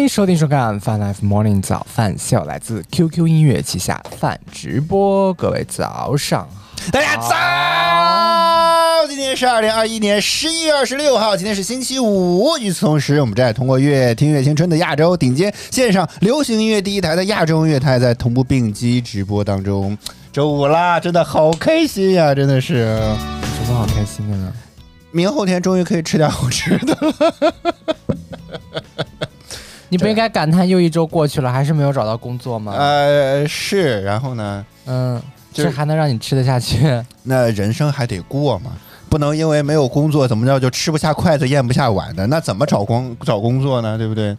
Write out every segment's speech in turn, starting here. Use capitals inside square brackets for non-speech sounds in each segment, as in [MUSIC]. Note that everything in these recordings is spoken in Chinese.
迎收听收看《Fun Life Morning 早饭秀》，来自 QQ 音乐旗下饭直播。各位早上好，大家早！今天是二零二一年十一月二十六号，今天是星期五。与此同时，我们正在通过乐听乐青春的亚洲顶尖线上流行音乐第一台的亚洲音乐台，在同步并机直播当中。周五啦，真的好开心呀！真的是，有什么好开心的呢？明后天终于可以吃点好吃的了。你不应该感叹又一周过去了，还是没有找到工作吗？呃，是。然后呢？嗯，就是这还能让你吃得下去？那人生还得过嘛，不能因为没有工作怎么着就吃不下筷子咽不下碗的，那怎么找工找工作呢？对不对？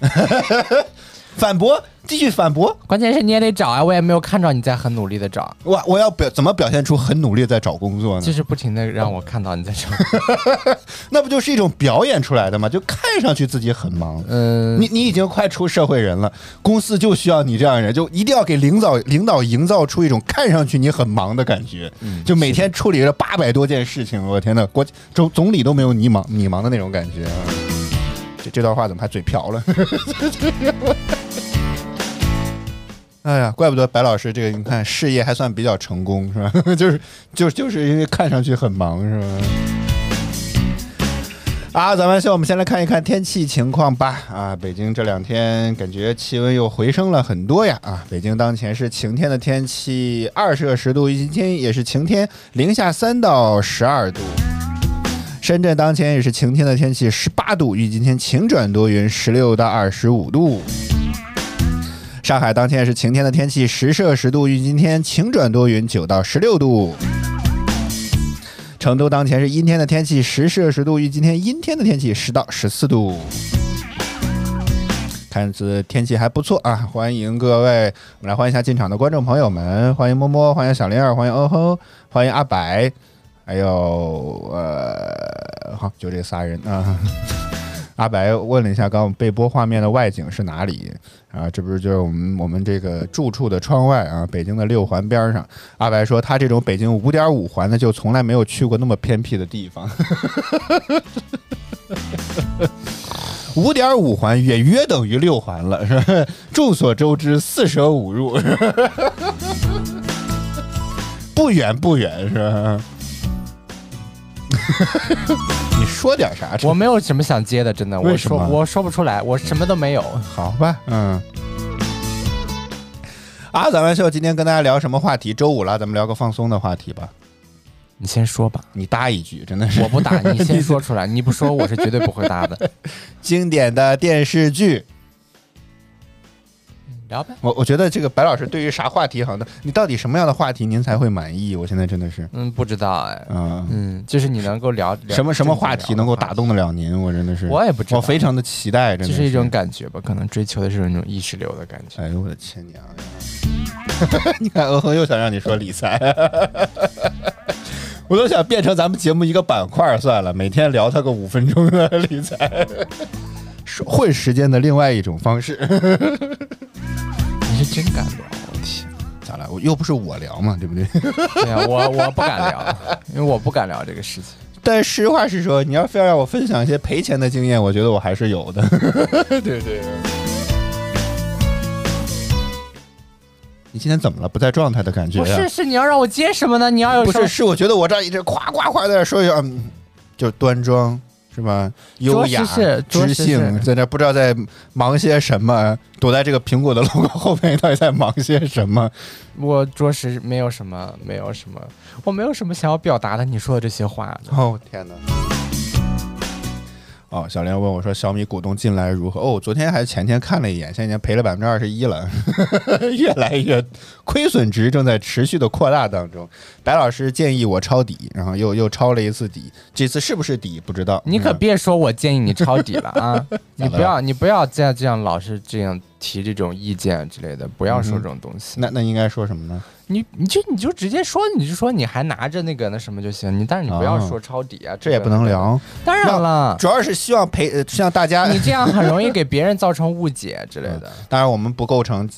[LAUGHS] 反驳，继续反驳。关键是你也得找啊，我也没有看着你在很努力的找，我我要表怎么表现出很努力在找工作呢？就是不停的让我看到你在找。[LAUGHS] 那不就是一种表演出来的吗？就看上去自己很忙。嗯，你你已经快出社会人了，公司就需要你这样的人，就一定要给领导领导营造出一种看上去你很忙的感觉。嗯就每天处理了八百多件事情，我天呐，国总总理都没有你忙你忙的那种感觉。这这段话怎么还嘴瓢了？[LAUGHS] 哎呀，怪不得白老师这个，你看事业还算比较成功，是吧？[LAUGHS] 就是就就是因为看上去很忙，是吧？啊，咱们先我们先来看一看天气情况吧。啊，北京这两天感觉气温又回升了很多呀。啊，北京当前是晴天的天气，二摄氏度，今天也是晴天，零下三到十二度。深圳当前也是晴天的天气，十八度，预计今天晴转多云，十六到二十五度。上海当天是晴天的天气，十摄氏度，预今天晴转多云，九到十六度。成都当前是阴天的天气，十摄氏度，预今天阴天的天气，十到十四度。看似天气还不错啊！欢迎各位，我们来欢迎一下进场的观众朋友们，欢迎摸摸，欢迎小灵儿，欢迎哦吼，欢迎阿白，还有呃，好，就这仨人啊。阿白问了一下，刚刚我们被播画面的外景是哪里啊？这不是就是我们我们这个住处的窗外啊，北京的六环边上。阿白说，他这种北京五点五环的，就从来没有去过那么偏僻的地方。五点五环也约等于六环了，是吧？众所周知，四舍五入，是 [LAUGHS] 吧不远不远，是吧？[LAUGHS] 你说点啥？我没有什么想接的，真的，我为什么说我说不出来，我什么都没有。好吧，嗯。啊，咱们秀今天跟大家聊什么话题？周五了，咱们聊个放松的话题吧。你先说吧，你搭一句，真的是我不搭，你先 [LAUGHS] 说出来，你不说我是绝对不会搭的。[LAUGHS] 经典的电视剧。聊呗，我我觉得这个白老师对于啥话题好的，你到底什么样的话题您才会满意？我现在真的是，嗯，不知道哎，嗯，嗯，就是你能够聊聊什么什么话题能够打动得了您？我真的是，我也不知道，我非常的期待，真的就是一种感觉吧，可能追求的是那种意识流的感觉。哎呦我的亲娘呀！[LAUGHS] 你看，欧恒又想让你说理财，[LAUGHS] 我都想变成咱们节目一个板块算了，每天聊他个五分钟的理财，[LAUGHS] 是混时间的另外一种方式。你真敢聊，我天！咋了？我又不是我聊嘛，对不对？[LAUGHS] 对呀，我我不敢聊，因为我不敢聊这个事情。但实话实说，你要非要让我分享一些赔钱的经验，我觉得我还是有的。[LAUGHS] 对对。你今天怎么了？不在状态的感觉呀、不是，是你要让我接什么呢？你要有什么不是，是我觉得我这一直夸夸夸在那说一下，嗯，就端庄是吧？优雅知性，在那不知道在忙些什么，躲在这个苹果的 [LAUGHS] logo 后面，到底在忙些什么？我着实没有什么，没有什么，我没有什么想要表达的。你说的这些话，哦天哪！哦，小莲问我说：“小米股东进来如何？”哦，昨天还是前天看了一眼，现在已经赔了百分之二十一了，[LAUGHS] 越来越亏损值正在持续的扩大当中。白老师建议我抄底，然后又又抄了一次底，这次是不是底不知道。你可嗯别说我建议你抄底了啊！[LAUGHS] 你不要，你不要再这样老是这样提这种意见之类的，不要说这种东西。那那应该说什么呢？你你就你就直接说，你就说你还拿着那个那什么就行，你但是你不要哦说抄底啊，这也不能。聊。当然了，主要是希望陪，呃希望大家。你这样很容易给别人造成误解之类的。当然，我们不构成。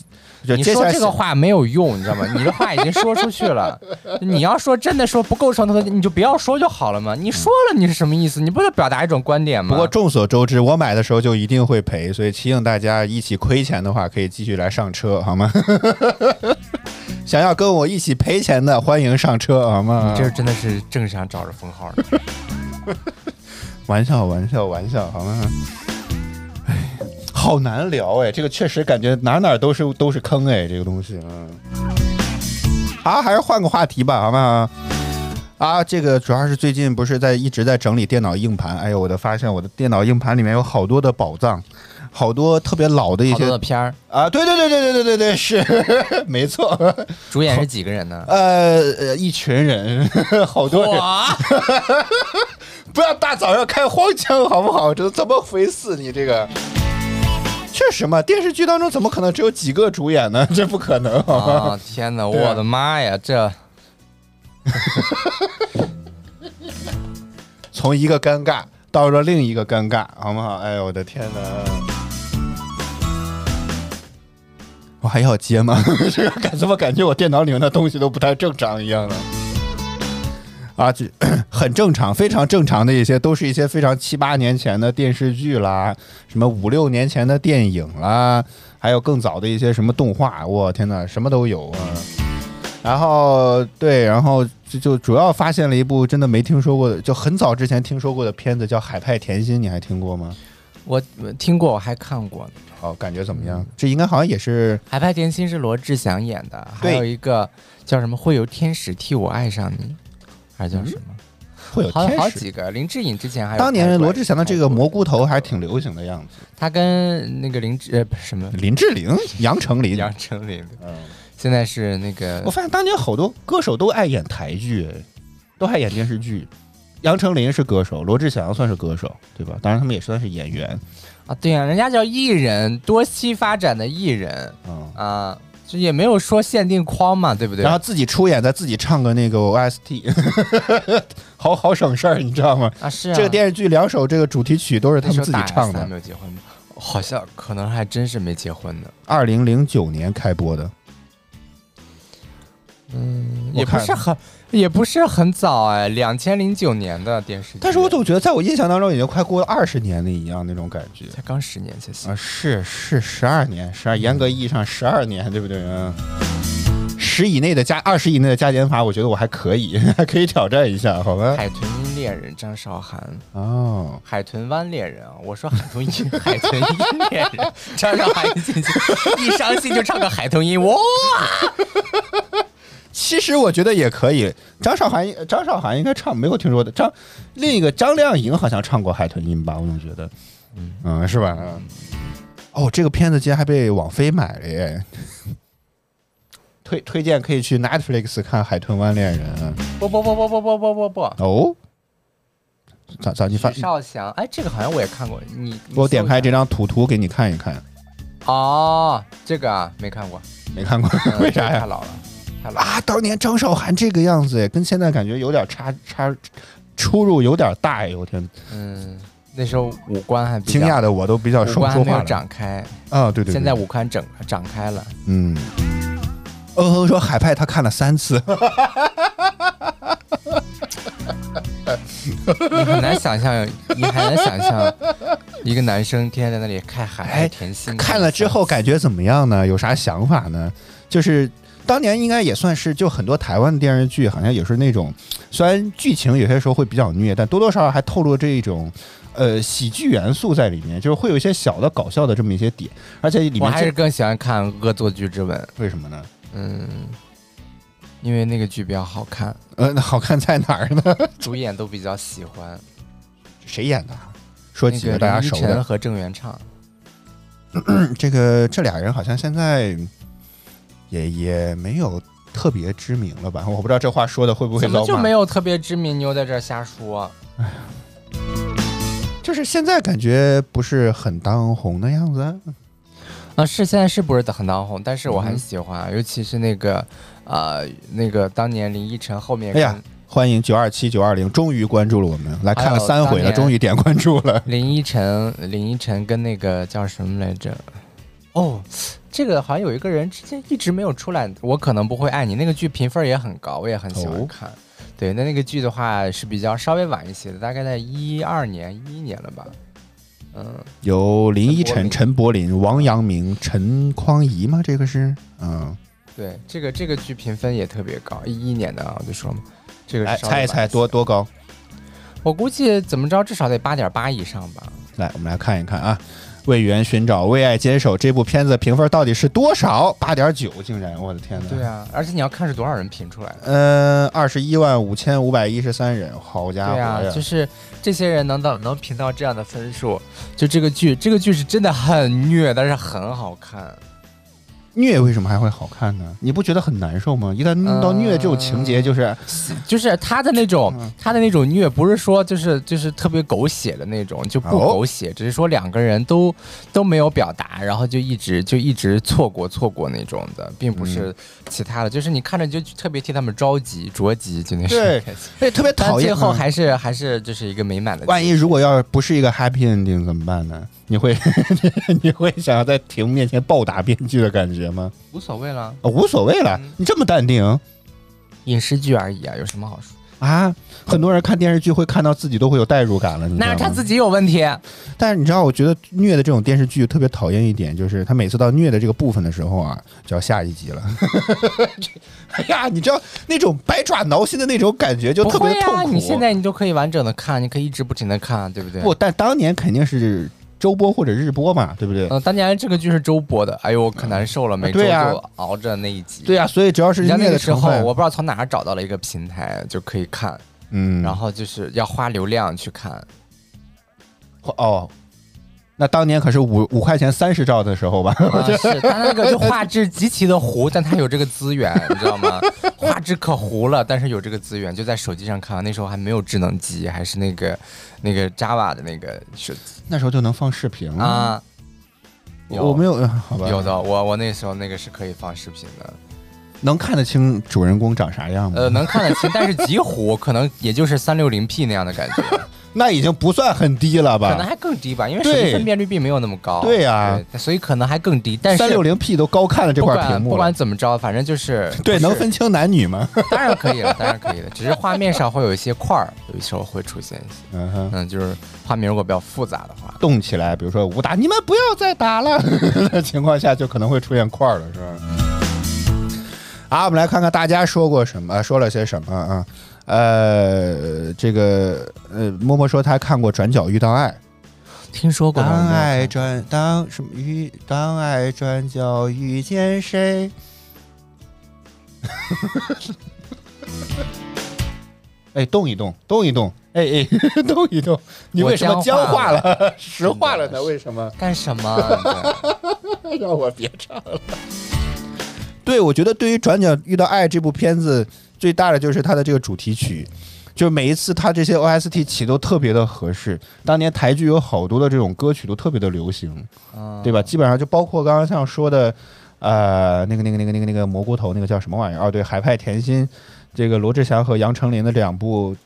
就你说这个话没有用，你知道吗？你的话已经说出去了。[LAUGHS] 你要说真的说不构成的，你就不要说就好了嘛。你说了，你是什么意思？你不是表达一种观点吗？不过众所周知，我买的时候就一定会赔，所以提醒大家，一起亏钱的话，可以继续来上车，好吗？[LAUGHS] 想要跟我一起赔钱的，欢迎上车，好吗？你这真的是正想找着封号呢。[LAUGHS] 玩笑，玩笑，玩笑，好吗？哎，好难聊哎，这个确实感觉哪哪都是都是坑哎，这个东西，嗯。啊，还是换个话题吧，好不好？啊，这个主要是最近不是在一直在整理电脑硬盘，哎呦，我的发现我的电脑硬盘里面有好多的宝藏，好多特别老的一好多些的片儿，啊，对对对对对对对对，是 [LAUGHS] 没错，主演是几个人呢？[LAUGHS] 呃呃，一群人，[LAUGHS] 好多人，哇，不要大早上开黄腔好不好？这怎么回事？你这个。确实嘛，电视剧当中怎么可能只有几个主演呢？[LAUGHS] 这不可能，啊！天哪，我的妈呀，这 [LAUGHS] 从一个尴尬到了另一个尴尬，好不好？哎呦，我的天哪！我还要接吗？[LAUGHS] 这个感怎么感觉我电脑里面的东西都不太正常一样呢？啊，就 [COUGHS] 很正常，非常正常的一些，都是一些非常七八年前的电视剧啦，什么五六年前的电影啦，还有更早的一些什么动画，我天哪，什么都有啊。然后对，然后就就主要发现了一部真的没听说过的，就很早之前听说过的片子，叫《海派甜心》，你还听过吗？我我听过，我还看过呢。好，感觉怎么样？这应该好像也是《海派甜心》是罗志祥演的，还有一个叫什么“会有天使替我爱上你”，还是叫什么？会有好几个。林志颖之前还有当年罗志祥的这个蘑菇头还挺流行的样子。他跟那个林志呃什么林志玲、[LAUGHS] 杨丞琳，杨丞琳，嗯，现在是那个我发现当年好多歌手都爱演台剧，哎都爱演电视剧。杨丞琳是歌手，罗志祥算是歌手，对吧？当然他们也算是演员。啊，对呀、人家叫艺人，多栖发展的艺人嗯，啊，这也没有说限定框嘛，对不对？然后自己出演，再自己唱个那个 OST，[LAUGHS] 好好省事儿，你知道吗？啊是啊，这个电视剧两首这个主题曲都是他们自己唱的没。有结婚吗，好像可能还真是没结婚呢。二零零九年开播的，嗯，也不是很，也不是很早哎，两千零九年的电视剧。但是我总觉得在我印象当中已经快过了二十年了一样那种感觉才刚十年，谢谢。啊！是是十二年，十二严格意义上十二年，对不对嗯？十以内的加二十以内的加减法，我觉得我还可以，[LAUGHS] 还可以挑战一下，好吧？海豚音恋人张韶涵，哦，海豚湾恋人啊！我说海豚音，海豚音恋人，张韶涵一进去，一伤心就唱个海豚音，哇！其实我觉得也可以。张韶涵，张韶涵应该唱，没有听说的。张另一个张靓颖好像唱过海豚音吧？我总觉得，嗯是吧？嗯。哦，这个片子竟然还被网飞买了耶！[LAUGHS] 推推荐可以去 Netflix 看《海豚湾恋人》不不不不不不不不不，哦。咋咋你发许？绍翔，哎，这个好像我也看过，你我点开这张张图图给你看一看，哦，这个啊没看过，没看过？嗯 [LAUGHS] 为啥呀？太老了，啊，当年张韶涵这个样子，跟现在感觉有点差差出入有点大哎！我天，嗯，那时候五官还惊讶的我都比较五官还没有说话。展开，啊，对对对，现在五官整展开了。嗯，嗯哼说海派他看了三次，你很难想象，你很难想象一个男生天天在那里看海哎甜心，看了之后感觉怎么样呢？有啥想法呢？就是当年应该也算是，就很多台湾的电视剧，好像也是那种，虽然剧情有些时候会比较虐，但多多少少还透露这一种。呃，喜剧元素在里面，就是会有一些小的搞笑的这么一些点，而且里面我还是更喜欢看《恶作剧之吻》，为什么呢？嗯，因为那个剧比较好看，呃，那好看在哪儿呢？主演都比较喜欢。谁演的？说那个几个大家熟的。晨和郑元畅，[CLEARS THROAT] 这个这俩人好像现在也也没有特别知名了吧？我不知道这话说的会不会怎么。就没有特别知名？你又在这瞎说？哎 [SIGHS] 呀就是现在感觉不是很当红的样子。啊，是现在是不是很当红？但是我嗯很喜欢，尤其是那个呃那个当年林依晨后面哎呀欢迎九二七九二零，终于关注了我们，来看了三回了，终于点关注了。[LAUGHS] 林依晨林依晨跟那个叫什么来着？哦，这个好像有一个人之前一直没有出来，我可能不会爱你。那个剧评分也很高，我也很喜哦欢看。对，那那个剧的话是比较稍微晚一些的，大概在一二年、一一年了吧。嗯，有林依晨、陈陈柏霖、王阳明、陈匡怡吗？这个是，嗯，对，这个这个剧评分也特别高，一一年的啊，我就说嘛，这个来是猜一猜多多高？我估计怎么着至少得八点八以上吧。来，我们来看一看啊，《为缘寻找，为爱坚守》这部片子的评分到底是多少？八点九，竟然，我的天哪！对啊，而且你要看是多少人评出来的。嗯，二十一万五千五百一十三人，好家伙对啊！，就是这些人能到能评到这样的分数，就这个剧，这个剧是真的很虐，但是很好看。虐为什么还会好看呢？你不觉得很难受吗？一旦弄到虐这种情节，就是就是他的那种嗯，他的那种虐，不是说就是就是特别狗血的那种，就不哦狗血，只是说两个人都都没有表达，然后就一直就一直错过错过那种的，并不是其他的，就是你看着就特别替他们着急着急，就那对种。[LAUGHS] 哎特别但讨厌。嗯最后还是还是就是一个美满的。万一如果要不是一个 happy ending 怎么办呢？你会 [LAUGHS] 你会想要在屏幕面前暴打编剧的感觉吗？无所谓了，哦，无所谓了嗯，你这么淡定影视剧而已啊，有什么好说？啊？很多人看电视剧会看到自己都会有代入感了，你知道吗？那是他自己有问题。但是你知道，我觉得虐的这种电视剧特别讨厌一点，就是他每次到虐的这个部分的时候啊，就要下一集了。[LAUGHS] 哎呀，你知道那种百爪挠心的那种感觉，就特别痛苦。你现在你都可以完整的看，你可以一直不停的看，对不对？不，但当年肯定是周播或者日播嘛，对不对？呃，当年这个剧是周播的，哎呦，可难受了，每周就熬着那一集。对呀、所以只要是那个时候，我不知道从哪儿找到了一个平台就可以看，嗯，然后就是要花流量去看。哦，那当年可是五五块钱三十兆的时候吧？啊，是他那个就画质极其的糊，但他有这个资源，你知道吗？画质可糊了，但是有这个资源，就在手机上看。那时候还没有智能机，还是那个那个 Java 的那个手机那时候就能放视频了。啊。我没有，呃好吧？有的，我我那时候那个是可以放视频的，能看得清主人公长啥样吗？呃，能看得清，但是极糊，可能也就是三六零 P 那样的感觉，那已经不算很低了吧？可能还更低吧，因为手机分辨率并没有那么高。对呀对所以可能还更低。但是三六零 P 都高看了这块屏幕不管。怎么着，反正就是对，能分清男女吗？[LAUGHS] 当然可以了，当然可以了，只是画面上会有一些块儿，有时候会出现一些，嗯哼，嗯，就是画面如果比较复杂的话，动起来，比如说武打，你们不要再打了 [LAUGHS] 的情况下，就可能会出现块儿了，是吧？好，我们来看看大家说过什么，说了些什么啊？呃，这个呃，默默说他看过《转角遇到爱》，听说过当爱转当什么遇当爱转角遇见谁？[LAUGHS] 哎，动一动，动一动，哎哎，[LAUGHS] 动一动，你我为什么僵僵化化了？石化了呢？为什么？干什么？[LAUGHS] 让我别唱了。对，我觉得对于《转角遇到爱》这部片子，最大的就是它的这个主题曲，就每一次它这些 OST 起都特别的合适。当年台剧有好多的这种歌曲都特别的流行，嗯对吧？基本上就包括刚刚像说的，呃，那个那个那个那个那个蘑菇头那个叫什么玩意儿？哦，对，海派甜心，这个罗志祥和杨丞琳的两部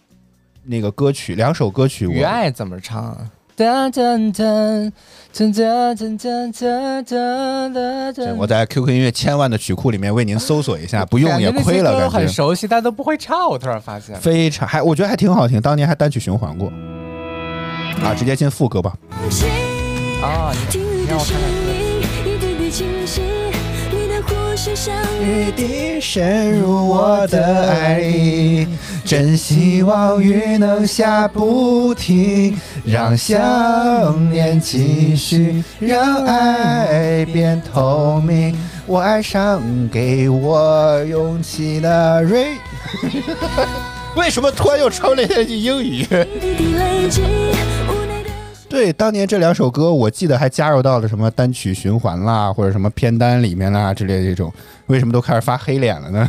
那个歌曲，两首歌曲我，与爱怎么唱？哒哒哒哒哒哒哒哒哒哒。这我在 QQ 音乐千万的曲库里面为您搜索一下，不用也亏了，感觉感觉。很熟悉，但都不会唱。我突然发现，非常还我觉得还挺好听，当年还单曲循环过。啊，直接进副歌吧。啊，你听的声让我看看歌音，一点点清晰，你的呼吸像雨滴渗入我的爱里，真希望雨能下不停，让想念继续，让爱变透明。我爱上给我勇气的 Rain。[LAUGHS] 为什么突然又唱了一句英语？[LAUGHS] 对，当年这两首歌，我记得还加入到了什么单曲循环啦，或者什么片单里面啦之类的这种。为什么都开始发黑脸了呢？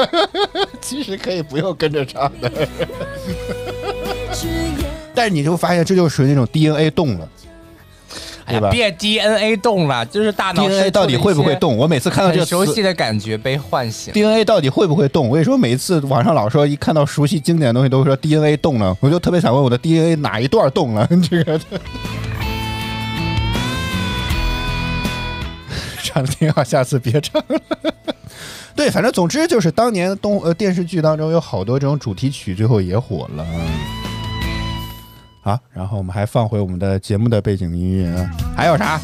[LAUGHS] 其实可以不用跟着唱的，[LAUGHS] 但是你就发现这就属于那种 DNA 动了。对吧哎别 DNA 动了，就是大脑？DNA 到底会不会动？我每次看到这个熟悉的感觉被唤醒。DNA 到底会不会动？我跟你说，每一次网上老说一看到熟悉经典的东西，都会说 DNA 动了，我就特别想问我的 DNA 哪一段动了？[LAUGHS] 这个唱的挺好，下次别唱了。对，反正总之就是当年动呃电视剧当中有好多这种主题曲，最后也火了。好，然后我们还放回我们的节目的背景音乐，还有啥？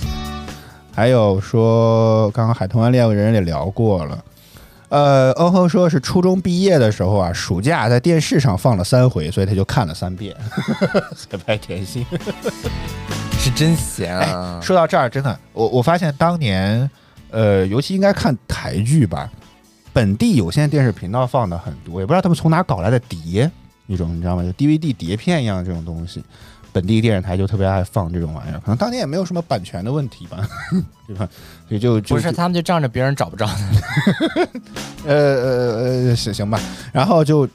还有说，刚刚海豚湾恋人也聊过了。呃，欧亨说是初中毕业的时候啊，暑假在电视上放了三回，所以他就看了三遍。[LAUGHS] 彩排甜心。[LAUGHS] 是真闲啊！说到这儿，真的，我我发现当年，呃，尤其应该看台剧吧，本地有线电视频道放的很多，也不知道他们从哪搞来的碟，一种你知道吗？就 DVD 碟片一样的这种东西，本地电视台就特别爱放这种玩意儿，可能当年也没有什么版权的问题吧，[LAUGHS] 对吧？所以就就不是，他们就仗着别人找不着的。[LAUGHS] 呃呃呃，行行吧，然后就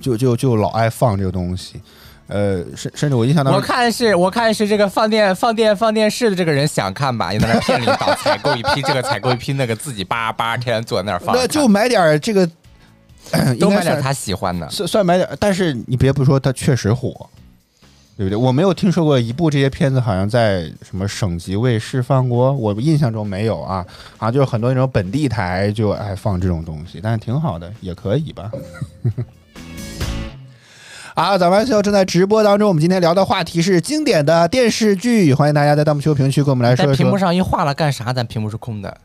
就就就老爱放这个东西，呃，甚甚至我印象当中我，看是，我看是这个放电放电放电视的这个人想看吧，也在那儿骗领导采购一批这个，采购一批那个，自己叭叭天天坐在那儿放。那就买点儿这个，[CLEARS THROAT] 都买点他喜欢的。算算买点，但是你别不说，它确实火，对不对？我没有听说过一部这些片子好像在什么省级卫视放过，我印象中没有啊，好像就是很多那种本地台就爱放这种东西，但是挺好的，也可以吧。[LAUGHS] 好，早班秀正在直播当中。我们今天聊的话题是经典的电视剧，欢迎大家在弹幕区、评论区跟我们来说一在屏幕。上一画了干啥？咱屏幕是空的。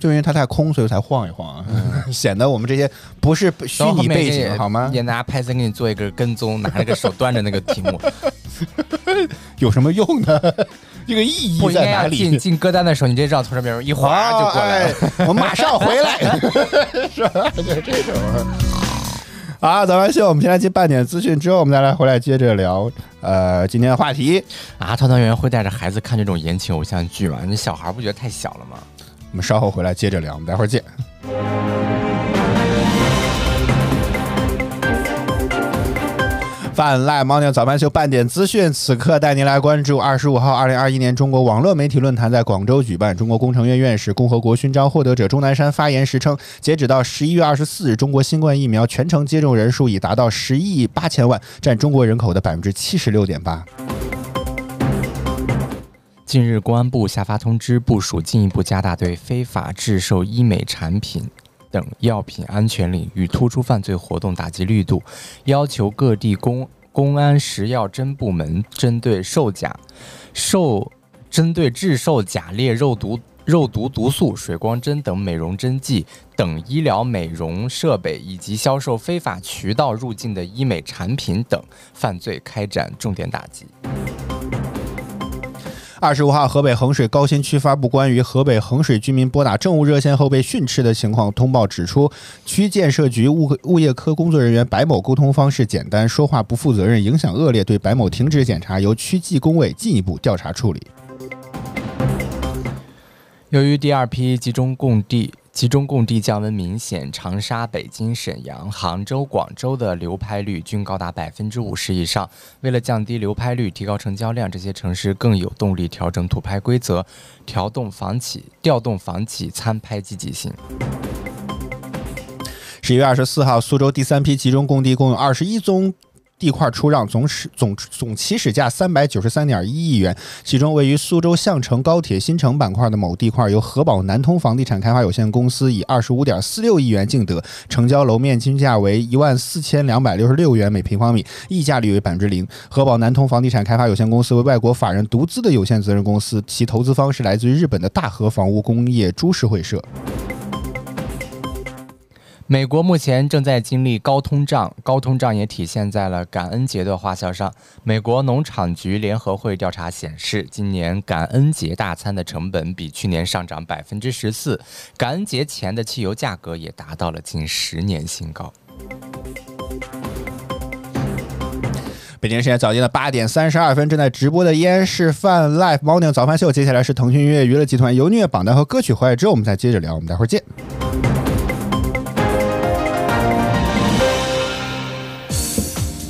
就因为它太空，所以才晃一晃啊，[LAUGHS] 显得我们这些不是虚拟背景，好吗？也拿拍森给你做一个跟踪，拿那个手端着那个题目。[LAUGHS] 有什么用呢？[LAUGHS] 这个意义在哪里进里？进歌单的时候，你这让从这边一划就过来了。哎我马上回来，是吧？就这种。好，早班秀，我们先来接半点资讯，之后我们再来回来接着聊。呃，今天的话题，啊，团团圆圆会带着孩子看这种言情偶像剧吗？你小孩不觉得太小了吗？我们稍后回来接着聊，我们待会儿见。泛滥猫娘早班秀半点资讯，此刻带您来关注二十五号，二零二一年中国网络媒体论坛在广州举办。中国工程院院士、共和国勋章获得者钟南山发言时称，截止到十一月二十四日，中国新冠疫苗全程接种人数已达到十亿八千万，占中国人口的百分之七十六点八。近日，公安部下发通知，部署进一步加大对非法制售医美产品等药品安全领域突出犯罪活动打击力度，要求各地公公安食药侦部门针对售假、售针对制售假劣肉毒。肉毒毒素、水光针等美容针剂等医疗美容设备，以及销售非法渠道入境的医美产品等犯罪开展重点打击。二十五号，河北衡水高新区发布关于河北衡水居民拨打政务热线后被训斥的情况通报，指出区建设局物物业科工作人员白某沟通方式简单，说话不负责任，影响恶劣，对白某停止检查，由区纪工委进一步调查处理。由于第二批集中供地集中供地降温明显，长沙、北京、沈阳、杭州、广州的流拍率均高达百分之五十以上。为了降低流拍率、提高成交量，这些城市更有动力调整土拍规则，调动房企调动房企参拍积极性。十一月二十四号，苏州第三批集中供地共有二十一宗。地块出让总市总总起始价三百九十三点一亿元，其中位于苏州相城高铁新城板块的某地块，由河宝南通房地产开发有限公司以二十五点四六亿元竞得，成交楼面均价为一万四千两百六十六元每平方米，溢价率为百分之零。河宝南通房地产开发有限公司为外国法人独资的有限责任公司，其投资方是来自于日本的大和房屋工业株式会社。美国目前正在经历高通胀，高通胀也体现在了感恩节的花销上。美国农场局联合会调查显示，今年感恩节大餐的成本比去年上涨百分之十四，感恩节前的汽油价格也达到了近十年新高。北京时间早间的八点三十二分，正在直播的依然是泛 Live Morning 早饭秀。接下来是腾讯音乐娱乐集团由音乐榜单和歌曲回来之后，我们再接着聊。我们待会儿见。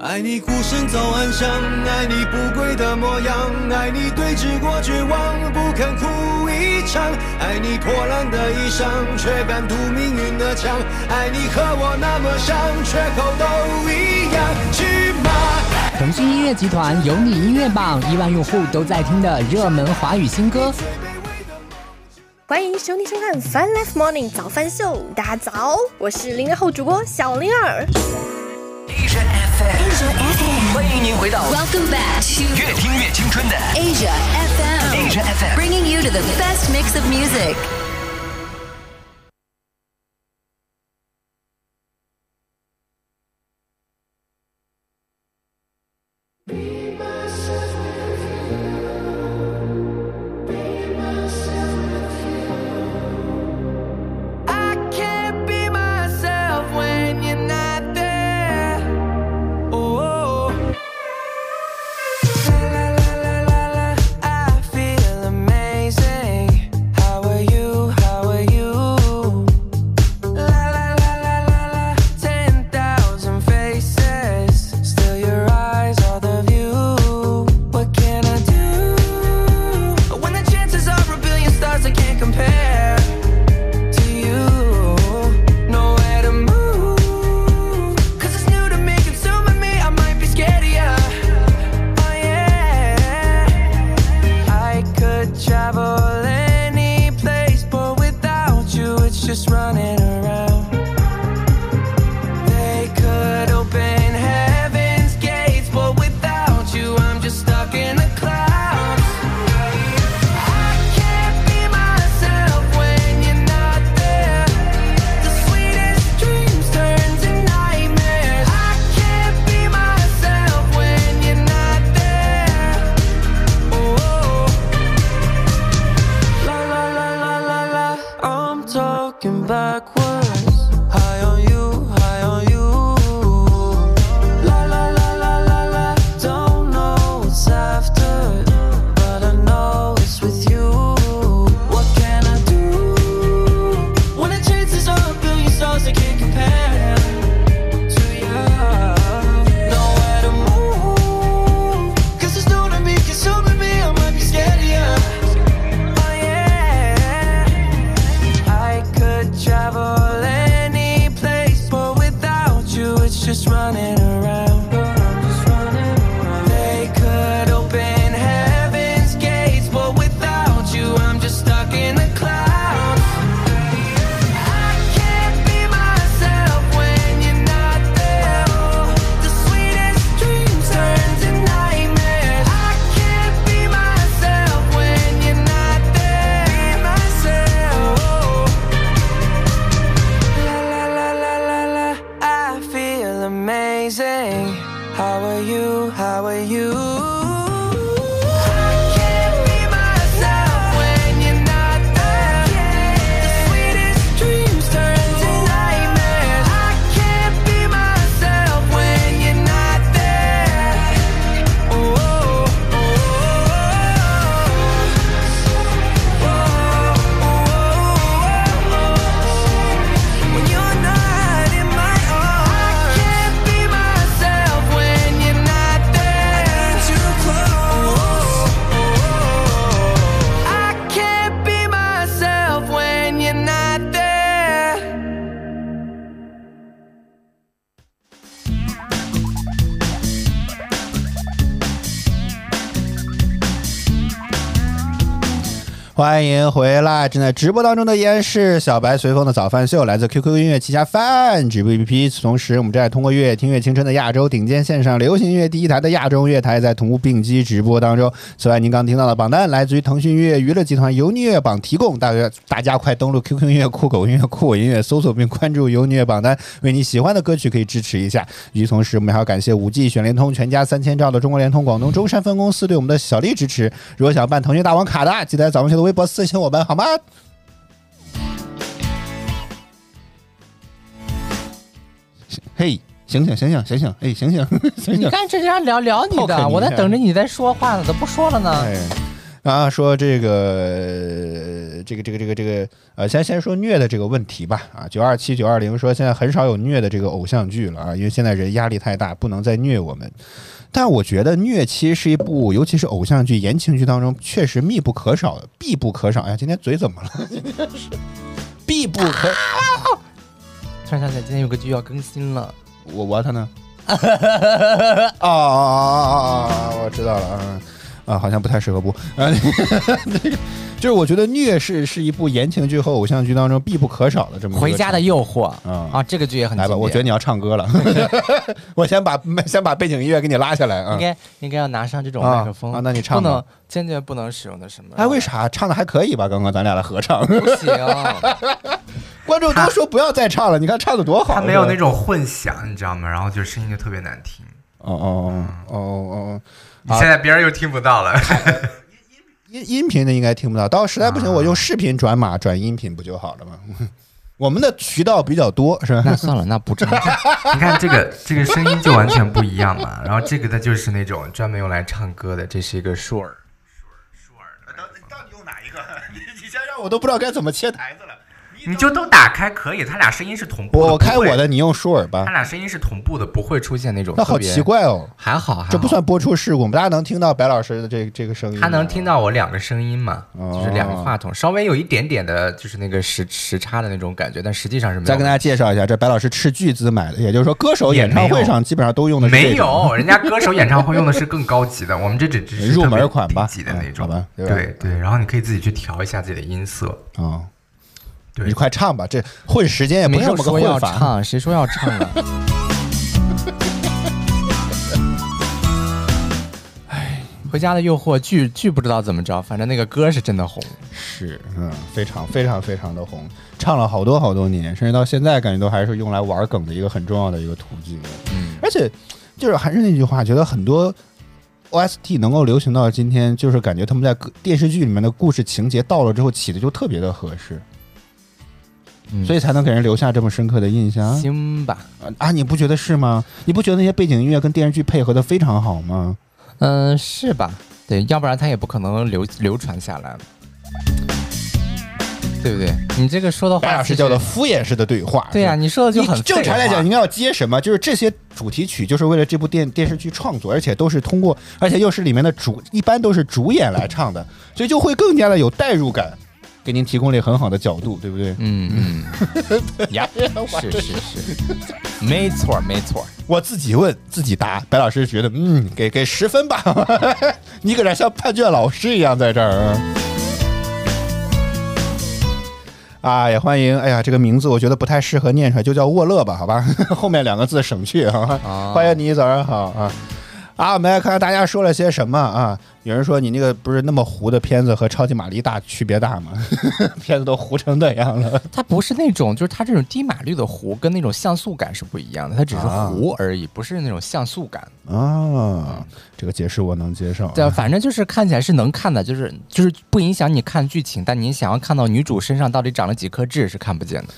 爱你孤身走暗巷，爱你不跪的模样，爱你对峙过绝望，不肯哭一场，爱你破烂的衣裳，却敢堵命运的枪，爱你和我那么像，缺口都一样，去吗？腾讯音乐集团有你音乐榜亿万用户都在听的热门华语新歌。欢迎兄弟收看《Fun Life Morning 早饭秀》，大家早，我是零零后主播小灵儿。Asia FM，欢迎您回到 Welcome back to 越听越青春的 Asia FM, Asia FM。 bringing you to the best mix of music. 欢迎回来！正在直播当中的依然是小白随风的早饭秀，来自 QQ 音乐旗下饭直播 APP。同时，我们正在通过“乐听乐青春”的亚洲顶尖线上流行音乐第一台的亚洲乐台，在同步并机直播当中。此外，您刚听到的榜单来自于腾讯音乐娱乐集团由音乐榜提供，大家大家快登录 QQ 音乐、酷狗音乐、酷我音乐，搜索并关注由音乐榜单，为你喜欢的歌曲可以支持一下。与此同时，我们还要感谢五 G 选联通全家三千兆的中国联通广东中山分公司对我们的小力支持。如果想办腾讯大王卡的，记得在早上秀的微博私信我们，好吗？嘿，醒醒醒醒醒醒！哎，醒醒 [LAUGHS] 醒醒！你看这样聊聊你的，你我在等着你在说话呢，怎么不说了呢？哎，啊，说这个这个这个这个这个呃，先先说虐的这个问题吧。啊，九二七九二零说现在很少有虐的这个偶像剧了啊，因为现在人压力太大，不能再虐我们。但我觉得虐其实是一部，尤其是偶像剧、言情剧当中，确实密不可少的，必不可少。哎呀，今天嘴怎么了？[LAUGHS] 今天是必不可。突然想起来，今天有个剧要更新了，我我他呢？[LAUGHS] 啊啊啊啊啊！我知道了啊啊，好像不太适合播啊。那 [LAUGHS] 个就是我觉得虐是是一部言情剧和偶像剧当中必不可少的这么一个回家的诱惑啊啊，这个剧也很来吧，我觉得你要唱歌了，[LAUGHS] 我先把先把背景音乐给你拉下来啊应。该应该要拿上这种啊麦克风啊那你唱吧不能坚决不能使用的什么？哎，为啥唱的还可以吧？刚刚咱俩的合唱，不行？[LAUGHS] 观众都说不要再唱了，你看唱的多好。他没有那种种混响，你知道吗？然后就声音就特别难听。哦哦哦哦哦，你现在别人又听不到了，[LAUGHS] 音音频的应该听不到，到实在不行我用视频转码转音频不就好了吗？[LAUGHS] 我们的渠道比较多，是吧？那算了，那不唱。[LAUGHS] 你看这个这个声音就完全不一样嘛。然后这个它就是那种专门用来唱歌的，这是一个舒尔。到底用哪一个？[LAUGHS] 你你先让我都不知道该怎么切台子了。你就都打开可以，它俩声音是同步的。我我开我的，，你用舒尔吧它。俩声音是同步的，不会出现那种那好奇。怪哦，还好，还好这不算播出事故吗？大家能听到白老师的这这个声音吗？他能听到我两个声音嘛？哦就是两个话筒，稍微有一点点的，就是那个时时差的那种感觉，但实际上是没有。再跟大家介绍一下，这白老师斥巨资买的，也就是说，歌手演唱会上基本上都用的是没有，人家歌手演唱会用的是更高级的，我们这只只是入门款吧低级的那种，嗯好吧对吧对对，然后你可以自己去调一下自己的音色，啊。对你快唱吧，这混时间也不没是这么说要混法。唱，谁说要唱了？[LAUGHS] 哎，回家的诱惑剧剧不知道怎么着，反正那个歌是真的红。是，嗯，非常非常非常的红，唱了好多好多年，甚至到现在感觉都还是用来玩梗的一个很重要的一个途径。嗯，而且就是还是那句话，觉得很多 OST 能够流行到今天，就是感觉他们在电视剧里面的故事情节到了之后起的就特别的合适，嗯所以才能给人留下这么深刻的印象。行吧，啊啊，你不觉得是吗？你不觉得那些背景音乐跟电视剧配合的非常好吗？嗯、是吧？对，要不然它也不可能流流传下来，对不对？你这个说的白老师话其实叫做敷衍式的对话。对呀、你说的就很正常来讲应该要接什么？就是这些主题曲就是为了这部电电视剧创作，而且都是通过，而且又是里面的主，一般都是主演来唱的，所以就会更加的有代入感，给您提供了一个很好的角度，对不对？嗯嗯，[LAUGHS] 呀，是是是，没错没错。我自己问自己答，白老师觉得嗯，给给十分吧，[LAUGHS] 你搁这像判卷老师一样在这儿啊。啊，也欢迎！哎呀，这个名字我觉得不太适合念出来，就叫沃勒吧，好吧，[LAUGHS] 后面两个字省去啊。啊欢迎你，早上好啊！啊，我们来看看大家说了些什么啊？有人说你那个不是那么糊的片子和超级玛丽大区别大吗？[LAUGHS] 片子都糊成那样了。它不是那种，就是它这种低码率的糊，跟那种像素感是不一样的，它只是啊糊而已，不是那种像素感。啊，这个解释我能接受。啊对，反正就是看起来是能看的，就是就是不影响你看剧情，但你想要看到女主身上到底长了几颗痣是看不见的。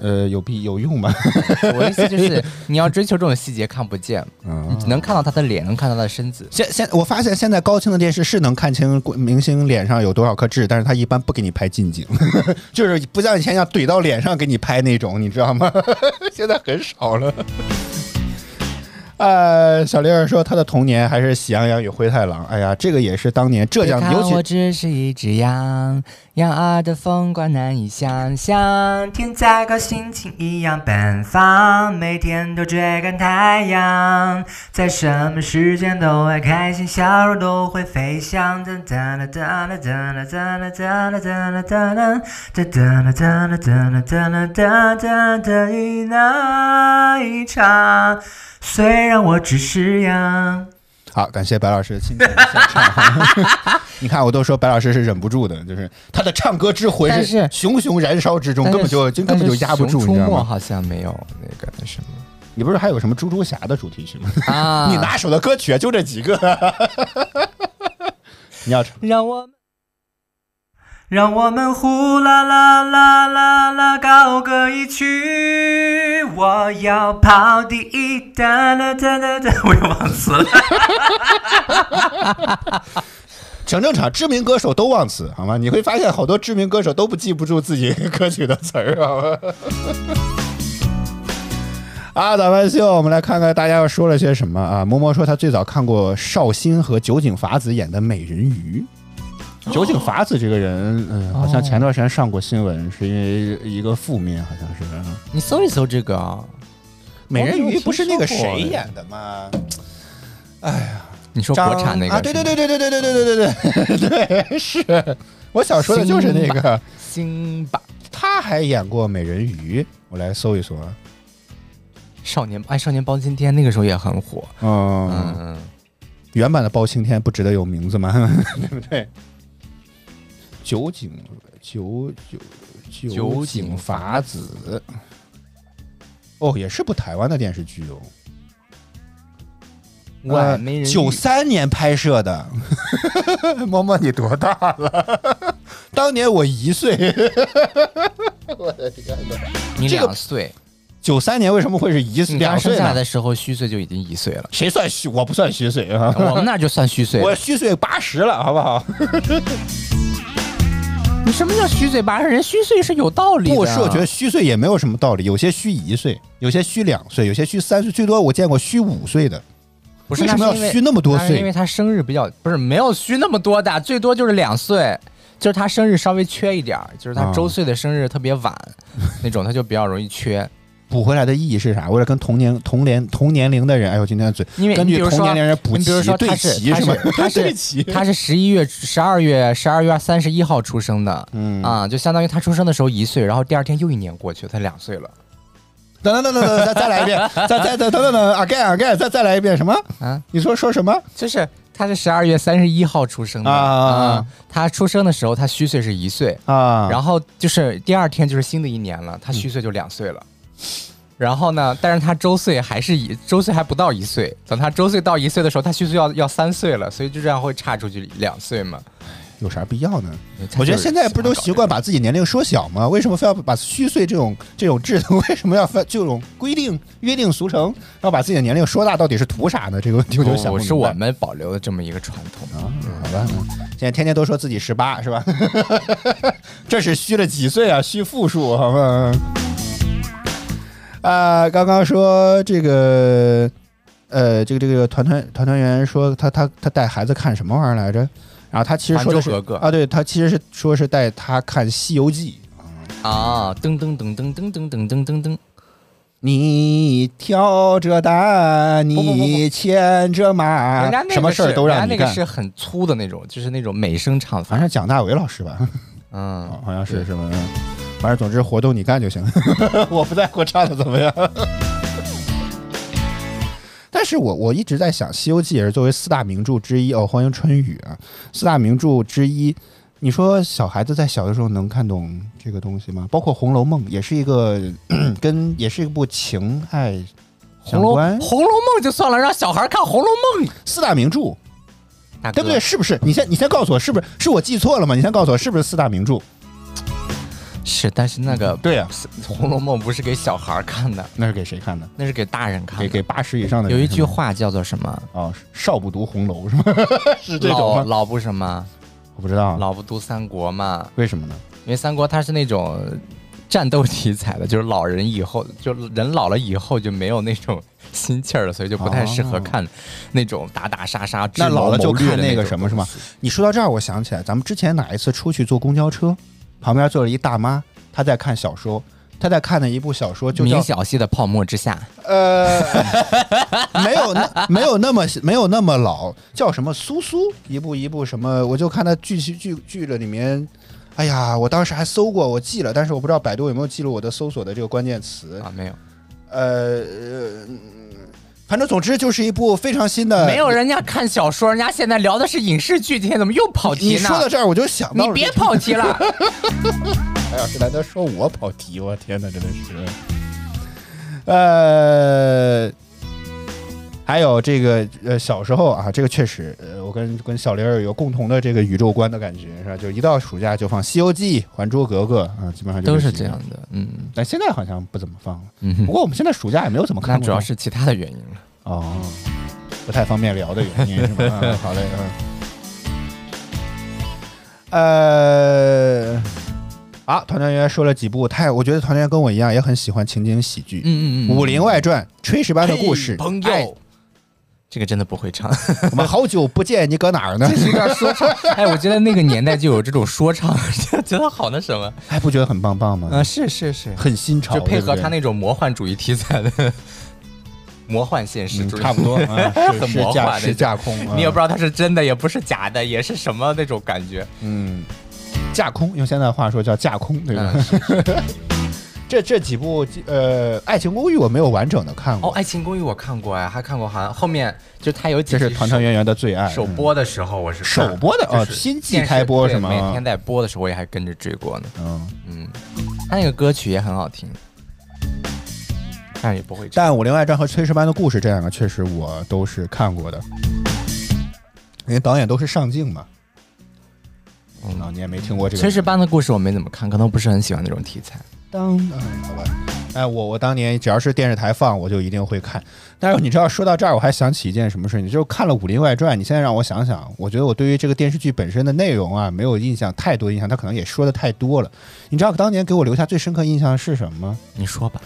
呃，有必有用吗？[LAUGHS] 我的意思就是你要追求这种细节看不见，嗯 [LAUGHS] 你只能看到他的脸，能看到他的身子。现现我发现现在高清的电视是能看清明星脸上有多少颗痣，但是他一般不给你拍近景，[LAUGHS] 就是不像以前一样怼到脸上给你拍那种，你知道吗？现在很少了。呃，小玲儿说她的童年还是《喜羊羊与灰太狼》。哎呀，这个也是当年浙江，别看 [LAUGHS] 我只是一只羊，羊儿的风光难以想象。天再高，心情一样奔放，每天都追赶太阳，在什么时间都爱开心，笑容都会飞翔。哒哒啦哒啦哒啦哒啦哒啦哒啦哒啦哒哒啦哒啦哒啦哒啦哒哒哒的那一场，虽然我只是羊。好，感谢白老师的献唱。[LAUGHS] 你看，我都说白老师是忍不住的，就是他的唱歌之魂是熊熊燃烧之中，根本就就根本就压不住，但是熊出没你知道吗？好像没有那个什么你不是还有什么猪猪侠的主题曲吗？啊 [LAUGHS] 你拿手的歌曲就这几个，[LAUGHS] 你要唱让我们让我们呼啦啦啦啦啦高歌一曲，我要跑第一，哒啦哒啦哒，我又忘词了。整正常，知名歌手都忘词，好吗？你会发现好多知名歌手都不记不住自己歌曲的词儿，好吗？[LAUGHS] 啊，打完秀，我们来看看大家又说了些什么啊？嬷嬷说她最早看过绍兴和酒井法子演的《美人鱼》。酒井法子这个人，嗯，好像前段时间上过新闻，是因为一个负面，好像是。你搜一搜这个啊，美人鱼不是那个谁演的吗？哎呀你说国产那个啊？对对对对对对对对对对对对，是我想说的就是那个，辛巴他还演过美人鱼，我来搜一搜啊。少年哎少年包青天那个时候也很火，嗯，嗯嗯，原版的包青天不值得有名字吗？[LAUGHS] 对不对？酒井酒酒酒酒井井法子，哦，也是部台湾的电视剧哦。哇，美人九三年拍摄的，[LAUGHS] 摸摸你多大了？[LAUGHS] 当年我一岁。[LAUGHS] 我的天哪！你这个两岁，九三年为什么会是一岁你两岁来？的时候虚岁就已经一岁了，谁算虚？我不算虚岁啊，我们那就算虚岁。我虚岁八十了，好不好？你什么叫虚岁？八十人虚岁是有道理的。不是，我觉得虚岁也没有什么道理，有些虚一岁，有些虚两岁，有些虚三岁，最多我见过虚五岁的。不是为什么要虚那么多岁因为？他生日比较不是没有虚那么多的，最多就是两岁，就是他生日稍微缺一点，就是他啊周岁的生日特别晚，那种他就比较容易缺。补回来的意义是啥？为了跟同年同年同年龄的人，哎呦，今天的嘴，因为根据同年龄人补你比如齐对说他是他齐是吗？他是 [LAUGHS] 他是十一月、十二月、十二月三十一号出生的，嗯啊，就相当于他出生的时候一岁，然后第二天又一年过去，他两岁了等等等等等，再再来一遍，[LAUGHS] 再再等等等等，again again，再再来一遍什么？啊，你说说什么？就是他是十二月三十一号出生的啊啊啊他出生的时候他虚岁是一岁，啊？然后就是第二天就是新的一年了，他虚岁就两岁了。然后呢，但是他周岁还是一周岁还不到一岁，等他周岁到一岁的时候，他虚岁要要三岁了，所以就这样会差出去两岁嘛。有啥必要呢？我觉得现在不是都习惯把自己年龄缩小吗？为什么非要把虚岁这种这种制度，为什么要分这种规定约定俗成，要把自己的年龄说大，到底是图啥呢？这个问题我就想不明白是我们保留的这么一个传统。啊，好吧，嗯现在天天都说自己十八是吧？[LAUGHS] 这是虚了几岁啊？虚负数好吗？啊，刚刚说这个，呃，这个这个团团团团员说他他他带孩子看什么玩意儿来着？然后他其实说的是格格啊，对他其实是说是带他看《西游记》。啊，噔噔噔噔噔噔噔噔噔噔，你挑着担，你牵着马什么事儿都让你干那个。是很粗的那种，就是那种美声唱法。反正蒋大为老师吧，嗯，好像是是吧？嗯反正总之活动你干就行，[LAUGHS] 我不在乎唱的怎么样。但是我我一直在想，《西游记》也是作为四大名著之一哦，欢迎春雨啊，四大名著之一。你说小孩子在小的时候能看懂这个东西吗？包括《红楼梦》也是一个 [CLEARS THROAT] 跟也是一部情爱相红楼关红楼梦就算了，让小孩看《红楼梦》，四大名著，对不对？？是不是？你先你先告诉我，是不是？是我记错了吗？你先告诉我，是不是四大名著？是，但是那个对呀、《红楼梦》不是给小孩看的，那是给谁看的？那是给大人看的。给给八十以上的人有一句话叫做什么？哦，少不读红楼是吗？[LAUGHS] 是这种吗？老老不什么？我不知道，老不读三国嘛？为什么呢？因为三国它是那种战斗题材的，就是老人以后，就人老了以后就没有那种心气儿了，所以就不太适合哦看那种打打杀杀、那老了就看那个什么是吗？你说到这儿，我想起来，咱们之前哪一次出去坐公交车，旁边坐了一大妈，她在看小说，她在看的一部小说就叫明晓溪的泡沫之夏，呃，[LAUGHS] 没有那没有那么没有那么老，叫什么苏苏，一部一部什么，我就看它剧剧剧了里面。哎呀，我当时还搜过，我记了，但是我不知道百度有没有记录我的搜索的这个关键词。啊，没有，呃，呃嗯反正总之就是一部非常新的。没有人家看小说，人家现在聊的是影视剧，今天怎么又跑题呢？你说到这儿，我就想到你别跑题了。[LAUGHS] 哎呀，这难道说我跑题？我天哪，真的是。呃，还有这个呃，小时候啊，这个确实，呃，我跟跟小玲儿有共同的这个宇宙观的感觉，是吧？就一到暑假就放《西游记》《还珠格格》啊，基本上就都是这样的，嗯但现在好像不怎么放了。嗯，不过我们现在暑假也没有怎么看主要是其他的原因了。哦，不太方便聊的原因是吧？嗯 [LAUGHS] 好嘞，嗯。呃，啊，团团圆圆说了几部，太我觉得团团圆跟我一样，也很喜欢情景喜剧，嗯嗯嗯武林外传》《炊事班的故事》嘿朋哎友，这个真的不会唱。[LAUGHS] 我们好久不见，你搁哪儿呢？这是个说唱，[LAUGHS] 哎，我觉得那个年代就有这种说唱，[LAUGHS] 觉得好那什么。还不觉得很棒棒吗？啊，是是是，很新潮，就配合他那种魔幻主义题材的魔幻现实主义，嗯差不多，啊是很是架魔幻是架空，你也不知道，道它是真的，也不是假的，也是什么那种感觉。嗯，架空，用现在话说叫架空，对吧？嗯，是是这这几部呃，《爱情公寓》我没有完整的看过哦，《爱情公寓》我看过哎，还看过，好像后面就它有几集这是团团圆圆的最爱。首播的时候我是首播的哦新季开播是吗每天在播的时候我也还跟着追过呢。嗯，嗯，他那个歌曲也很好听，但也不会。但《武林外传》和《炊事班的故事》这两个确实我都是看过的，因为导演都是上镜嘛。嗯啊，你也没听过这个炊事班的故事我没怎么看，可能不是很喜欢那种题材。当嗯，好吧，哎，我我当年只要是电视台放，我就一定会看。但是你知道，说到这儿，我还想起一件什么事情，就是看了《武林外传》，你现在让我想想，我觉得我对于这个电视剧本身的内容啊，没有印象太多印象，他可能也说的太多了。你知道当年给我留下最深刻印象是什么吗？你说吧，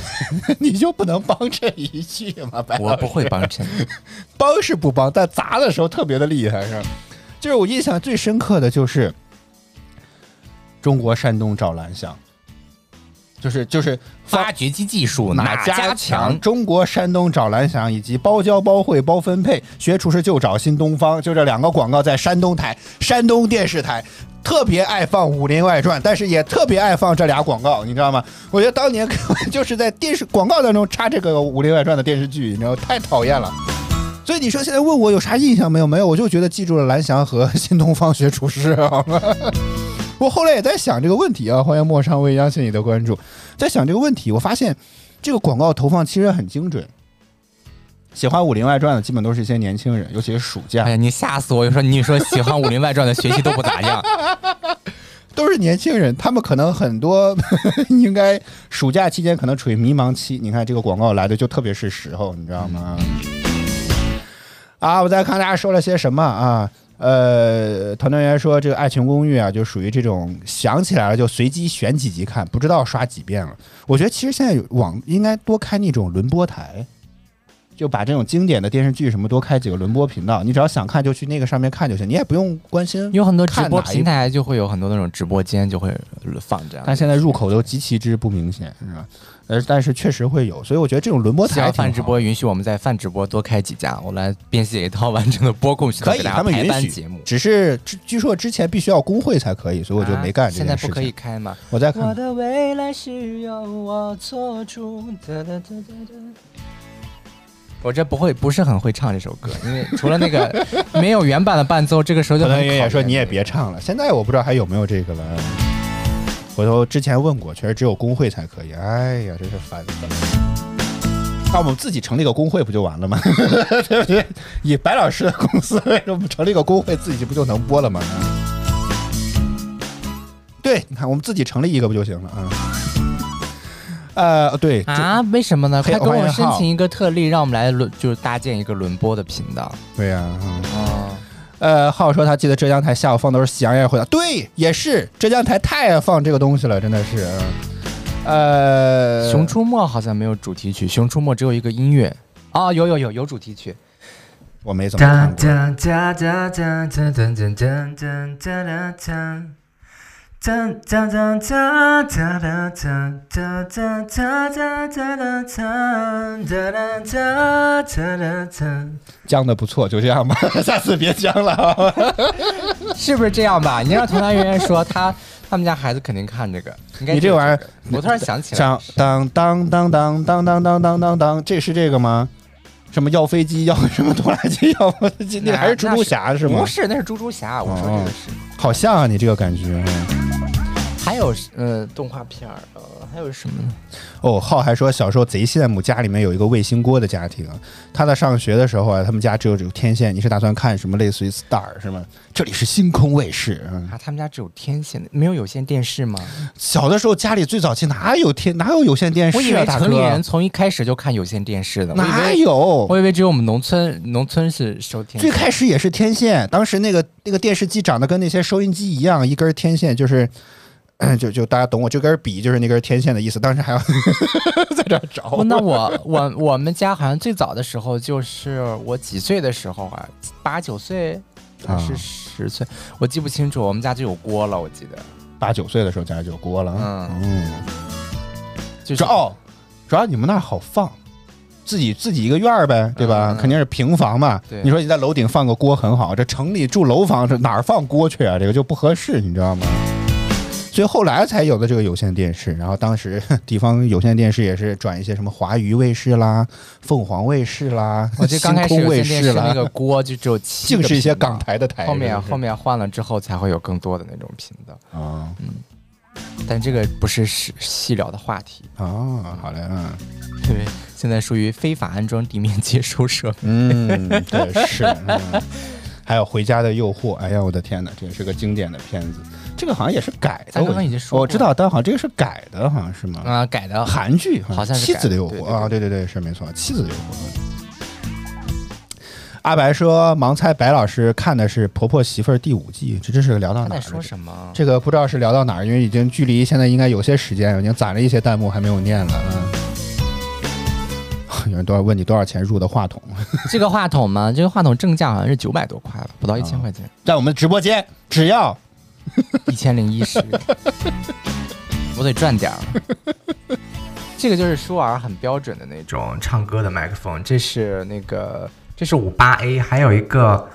[LAUGHS] 你就不能帮衬一句吗？白我不会帮衬。[LAUGHS] 帮是不帮，但砸的时候特别的厉害，是吧？就是我印象最深刻的就是中国山东找蓝翔，就是就是发掘机技术哪加加强？中国山东找蓝翔以及包教包会包分配，学厨师就找新东方，就这两个广告在山东台、山东电视台特别爱放《武林外传》，但是也特别爱放这俩广告，你知道吗？我觉得当年就是在电视广告当中插这个《武林外传》的电视剧，你知道太讨厌了。所以你说现在问我有啥印象没有？没有，我就觉得记住了蓝翔和新东方学厨师，好吗？我后来也在想这个问题啊，欢迎陌上未央，谢谢你的关注。在想这个问题，我发现这个广告投放其实很精准。喜欢《武林外传》的基本都是一些年轻人，尤其是暑假哎，呀，你吓死我！有时候你说喜欢《武林外传》的学习都不咋样，[LAUGHS] 都是年轻人，他们可能很多 [LAUGHS] 应该暑假期间可能处于迷茫期。你看这个广告来的就特别是时候，你知道吗？啊，我再看大家说了些什么啊？呃，团团员说这个《爱情公寓》啊，就属于这种想起来了就随机选几集看，不知道刷几遍了。我觉得其实现在有网应该多开那种轮播台，就把这种经典的电视剧什么多开几个轮播频道，你只要想看就去那个上面看就行，你也不用关心。有很多直播平台就会有很多那种直播间就会放这样。但现在入口都极其之不明显，是吧？呃，但是确实会有，所以我觉得这种轮播台挺好泛直播允许我们在泛直播多开几家，我来编写一套完整的播控系统可以，[LAUGHS] 给大家排他们允许班节目。只是据据说之前必须要工会才可以，所以我就没干啊这件事情。现在不可以开吗？我在看，的未来是由我做主。哒哒哒哒哒我这不会，不是很会唱这首歌，因为除了那个 [LAUGHS] 没有原版的伴奏，这个时候就可能也说你也别唱了。现在我不知道还有没有这个了。回头之前问过，确实只有工会才可以。哎呀，真是烦死了。那我们自己成立个工会不就完了吗？对不对？以白老师的公司为什么不成立个工会，自己不就能播了吗？对，你看我们自己成立一个不就行了啊？呃，对，啊？为什么呢？黑快给我申请一个特例，让我们来轮，就是搭建一个轮播的频道。对呀、嗯哦，呃，浩说他记得浙江台下午放都是喜羊羊会的，对，也是浙江台太爱放这个东西了，真的是。嗯呃，熊出没好像没有主题曲，熊出没只有一个音乐。哦，有有有有主题曲，我没怎么哒看过。哒哒哒哒哒哒哒哒哒哒哒哒。哒哒哒哒哒哒哒。讲的不错，就这样吧，下次别讲了。是不是这样吧？你让团团圆圆说他他们家孩子肯定看这个，你这玩意儿我突然想起来像，当当当当当当当当当当，这是这个吗？什么要飞机要什么拖拉机要机？那那还是蜘蛛侠是吗不？是，那是猪猪侠。我说这个是。好像啊，你这个感觉。还有呃动画片儿，呃还有什么呢？哦，浩还说小时候贼羡慕家里面有一个卫星锅的家庭。他在上学的时候啊，他们家只有这个天线。你是打算看什么？类似于 Star 是吗？这里是星空卫视。嗯，啊，他们家只有天线的，没有有线电视吗？小的时候家里最早期哪有天哪有有线电视啊，我以为大城里人？从一开始就看有线电视的，哪？有？我以为只有我们农村农村是收天最。开始也是天线，当时那个那个电视机长得跟那些收音机一样，一根天线就是。就就大家懂我就根笔就是那根天线的意思，当时还要 [LAUGHS] 在这儿找。哦那我我我们家好像最早的时候就是我几岁的时候啊，八九岁还啊是十岁，我记不清楚。我们家就有锅了，我记得。八九岁的时候家里就有锅了。嗯嗯，就是哦，主要你们那儿好放，自己自己一个院儿呗，对吧？嗯肯定是平房嘛。对你说你在楼顶放个锅很好，这城里住楼房，这哪儿放锅去啊？这个就不合适，你知道吗？所以后来才有的这个有线电视，然后当时 [LAUGHS] 地方有线电视也是转一些什么华娱卫视啦、凤凰卫视啦、我记得刚开始卫有线电视啦，那个锅就只有净是一些港台的台。后面后面换了之后才会有更多的那种频道，啊嗯但这个不是是细聊的话题，啊，好嘞，嗯因为现在属于非法安装地面接收设备。嗯，对，是。嗯还有《回家的诱惑》，哎呀，我的天哪，这也是个经典的片子。这个好像也是改的，我刚已经说过我知道，但好像这个是改的，好像是吗？啊，改的韩剧好像是妻子的诱惑》啊，对对对，是没错，《妻子的诱惑》。阿白说：“盲猜白老师看的是《婆婆媳妇儿》第五季，这这是聊到哪儿了？说什么？这个不知道是聊到哪儿，因为已经距离现在应该有些时间，已经攒了一些弹幕还没有念了。嗯，有人都要问你多少钱入的话筒，这个话筒吗？这个话筒正价好像是九百多块吧，不到一千块钱，在我们直播间只要一千零一十，我得赚点儿。这个就是舒尔很标准的那种种唱歌的麦克风，这是那个这是五八 A，还有一个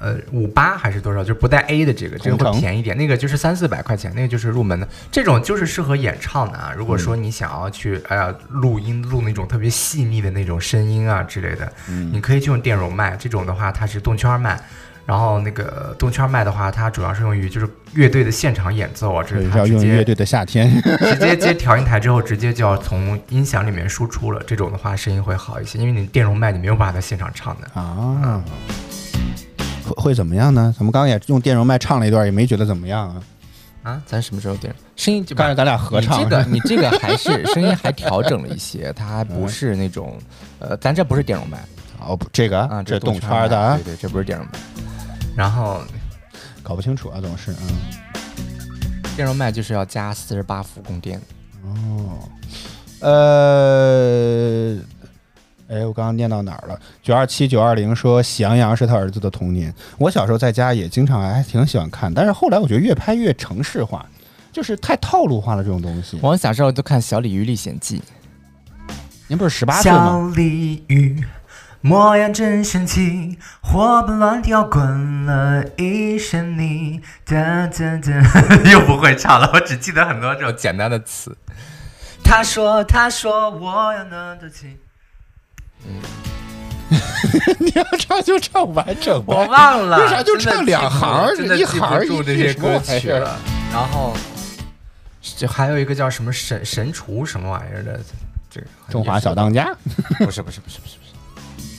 呃五八还是多少，就是不带 A 的这个，这个会便宜点，那个就是三四百块钱，那个就是入门的，这种就是适合演唱的啊。如果说你想要去哎呀录音录那种特别细腻的那种声音啊之类的，你可以去用电容麦，这种的话它是动圈麦。然后那个动圈麦的话，它主要是用于就是乐队的现场演奏啊，这是它直接用乐队的夏天。[LAUGHS] 直接接调音台之后，直接就要从音响里面输出了。这种的话，声音会好一些，因为你电容麦你没有办法在现场唱的。啊，会会怎么样呢？咱们刚刚也用电容麦唱了一段，也没觉得怎么样啊。啊，咱什么时候电声音就刚才咱俩合唱，你这个 [LAUGHS] 你这个还是声音还调整了一些，它还不是 [LAUGHS] 那种呃，咱这不是电容麦哦不，这个啊，这动是圈圈的啊对，对，这不是电容麦，然后搞不清楚啊，总是嗯。电容麦就是要加四十八伏供电哦。呃，哎，我刚刚念到哪儿了？九二七九二零说《喜羊羊》是他儿子的童年。我小时候在家也经常还挺喜欢看，但是后来我觉得越拍越城市化，就是太套路化了这种东西。我小时候都看《小鲤鱼历险记您不是十八岁小吗？鲤鱼模样真神奇，活蹦乱跳滚了一身泥。哒哒哒，又不会唱了，我只记得很多这》，种。简单的词。他说，他说我要能得起。你要唱就唱完整吧。我忘了，为啥就唱两行真的记不住这些歌曲了。然后，这还有一个叫什么神神厨什么玩意儿的，这个中华小当家不是不是不是不是，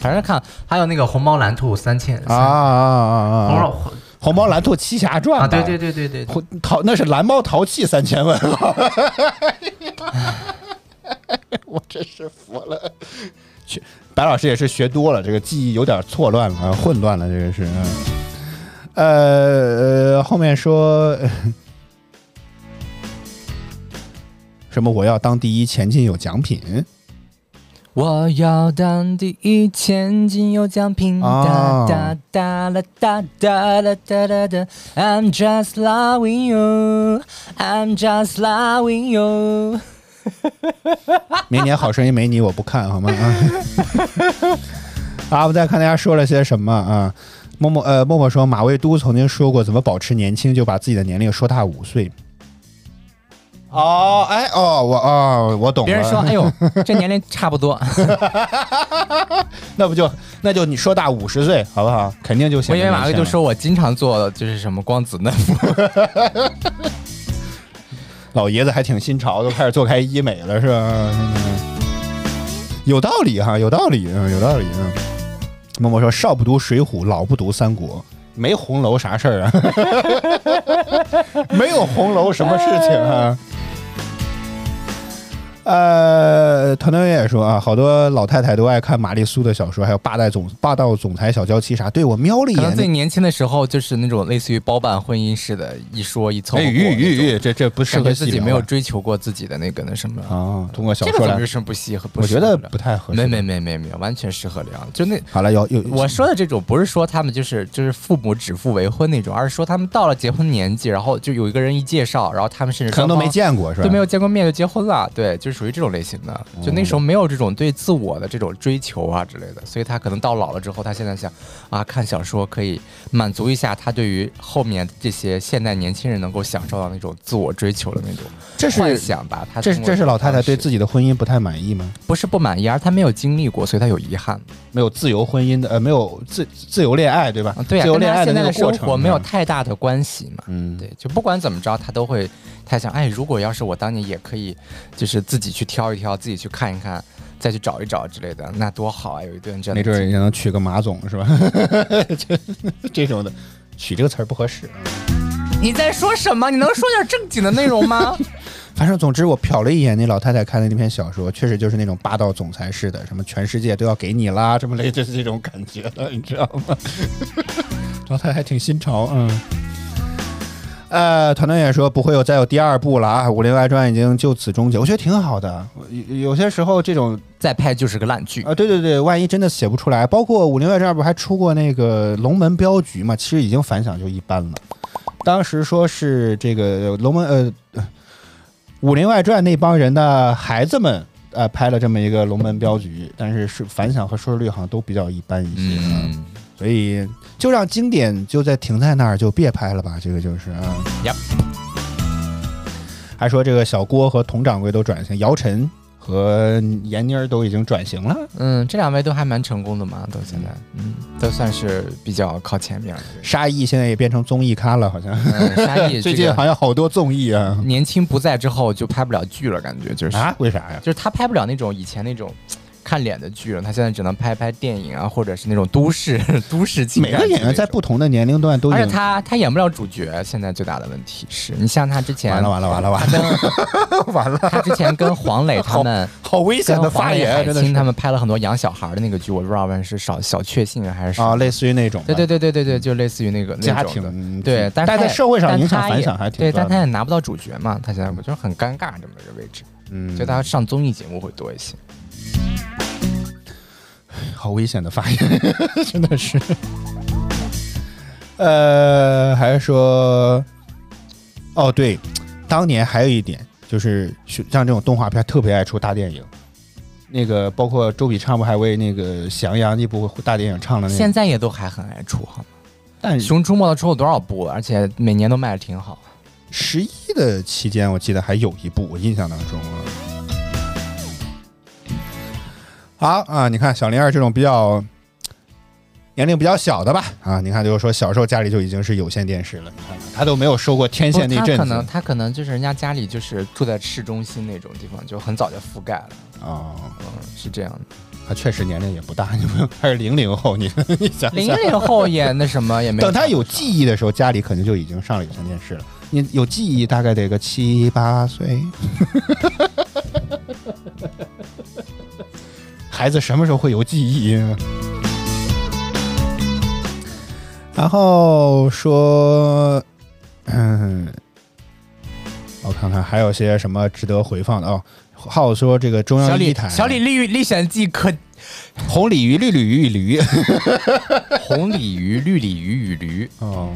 反正看还有那个红猫蓝兔三千啊啊啊啊！红猫蓝兔七侠传啊，吧对对对对对，对淘那是蓝猫淘气三千问号，[LAUGHS] 我真是服了。学白老师也是学多了，这个记忆有点错乱了，啊，混乱了，这个是。嗯呃呃，后面说。[LAUGHS] 什么我要当第一，前进有奖品。我要当第一，千金有奖品，哦哒哒哒啦哒哒啦哒哒哒。I'm just loving you, I'm just loving you。[LAUGHS] 明年好声音没你我不看好吗？[LAUGHS] 啊，好，我们再看大家说了些什么啊？默默呃，默默说马未都曾经说过，怎么保持年轻，就把自己的年龄说大五岁。哦，哎，哦，我哦，我懂了。别人说，哎呦，[LAUGHS] 这年龄差不多。[LAUGHS] 那不就那就你说大五十岁，好不好？肯定就行我以为马得年轻了未都说我经常做就是什么光子嫩肤。[LAUGHS] 老爷子还挺新潮，都开始做开医美了，是吧？嗯有道理哈，有道理，嗯，有道理。嗯默默说：“少不读水浒，老不读三国，没红楼啥事儿啊？没有红楼什么事情啊？”呃，团团圆也说啊，好多老太太都爱看玛丽苏的小说，还有霸道总霸道总裁小娇妻啥。对我瞄了一眼那，可能自己年轻的时候就是那种类似于包办婚姻式的，一说一凑哎，过那吁吁吁，种，这这不适合自己没有追求过自己的那个那什么。啊。通过小说来这个是不适合？不我觉得适合聊不太合适。没没没没没有，完全适合聊。就那好了，有有我说的这种，不是说他们就是就是父母指腹为婚那种，而是说他们到了结婚年纪，然后就有一个人一介绍，然后他们甚至可能都没见过是吧？都没有见过面就结婚了，对，就是属于这种类型的。就那时候没有这种对自我的这种追求啊之类的，所以他可能到老了之后，他现在想啊，看小说可以满足一下他对于后面这些现代年轻人能够享受到那种自我追求的那种这是幻想吧。他这是这是老太太对自己的婚姻不太满意吗？不是不满意，而他没有经历过，所以他有遗憾。没有自由婚姻的，呃，没有自自由恋爱，对吧？啊对呀、自由恋爱的那个过程活没有嗯太大的关系嘛。嗯，对，就不管怎么着，他都会他想，哎，如果要是我当年也可以，就是自己去挑一挑，自己去看一看，再去找一找之类的，那多好啊！有一顿真的没准儿经也能娶个马总是吧？这 [LAUGHS] 这种的，娶这个词儿不合适。你在说什么？你能说点正经的内容吗？[LAUGHS] 反正总之，我瞟了一眼那老太太看的那篇小说，确实就是那种霸道总裁式的，什么全世界都要给你啦，这么类就是这种感觉了，你知道吗？[LAUGHS] 老太太还挺新潮，嗯。呃，团团也说不会有再有第二部了啊，《武林外传》已经就此终结，我觉得挺好的。有有些时候这种再拍就是个烂剧啊，对对对，万一真的写不出来，包括《武林外传》不还出过那个龙门镖局嘛？其实已经反响就一般了。当时说是这个龙门呃，《武林外传》那帮人的孩子们呃拍了这么一个龙门镖局，但是是反响和收视率好像都比较一般一些，嗯，所以就让经典就在停在那儿，就别拍了吧，这个就是啊。Yep 还说这个小郭和佟掌柜都转型，姚晨和闫妮儿都已经转型了。嗯，这两位都还蛮成功的嘛，到现在，嗯，都算是比较靠前面的。沙溢现在也变成综艺咖了，好像。嗯，沙溢 [LAUGHS] 最近好像好多综艺啊年轻不在之后就拍不了剧了，感觉就是啊？为啥呀？就是他拍不了那种以前那种看脸的剧了，他现在只能拍拍电影啊，或者是那种都市都市情每个演员在不同的年龄段都而且他他演不了主角，现在最大的问题是。你像他之前完了完了完了完了 [LAUGHS] 完了，他之前跟黄磊他们好危险的发言，海真的是清他们拍了很多养小孩的那个剧，我不知道问是少小确幸还是啊，类似于那种对对对对对对，就类似于那个那家种的庭。对，但是他在社会上影响反响还挺大的但他也拿不到主角嘛，他现在不就是很尴尬这么一个位置，嗯。所以他上综艺节目会多一些。好危险的发言，[LAUGHS] 真的是。[LAUGHS] 呃，还是说，哦对，当年还有一点就是像这种动画片特别爱出大电影，那个包括周笔畅不还为那个《喜羊羊》那部大电影唱了那个，现在也都还很爱出，好吗？但《熊出没》都出了多少部了，而且每年都卖的挺好。十一的期间，我记得还有一部，我印象当中啊。好啊，你看小灵儿这种比较年龄比较小的吧，啊，你看就是说小时候家里就已经是有线电视了，你看看他都没有受过天线那阵子他可能他可能就是人家家里就是住在市中心那种地方，就很早就覆盖了。哦，嗯，是这样的。他确实年龄也不大，你不他是零零后，你你想想零零后也那什么也没有。等他有记忆的时候，家里可能就已经上了有线电视了。你有记忆，大概得个七八岁。孩子什么时候会有记忆？然后说，嗯，我看看还有些什么值得回放的哦。浩说这个中小李央一台小李历历险记可红鲤鱼绿鲤鱼与驴 [LAUGHS] 红鲤鱼、绿鲤鱼与驴。哦，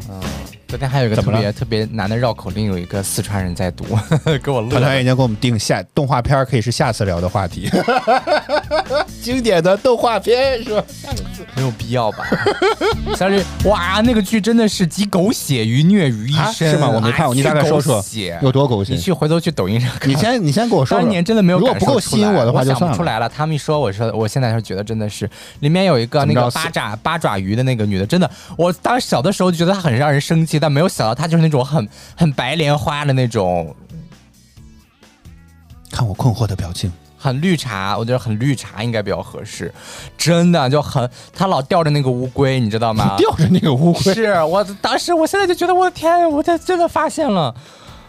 昨天还有一个特别特别难的绕口令，有一个四川人在读，[LAUGHS] 给我乐团团已的。经给我们定下动画片可以是下次聊的话题，[LAUGHS] 经典的动画片是吧？[LAUGHS] 没有必要吧？小李，哇，那个剧真的是集狗血与虐于一啊身，是吗我没看过哎你大概说说有多狗血你去回头去抖音上看。你先你先给我说说，当年真的没有如果不够吸引来我的话就想算了。不出来了。他们一说，我说我现在是觉得真的是，里面有一个那个八爪八爪鱼的那个女的，真的，我当时小的时候就觉得她很让人生气，但没有想到他就是那种很很白莲花的那种，看我困惑的表情，很绿茶，我觉得很绿茶应该比较合适，真的就很，他老吊着那个乌龟，你知道吗？[LAUGHS] 吊着那个乌龟，是我当时，我现在就觉得我的天，我这真的发现了，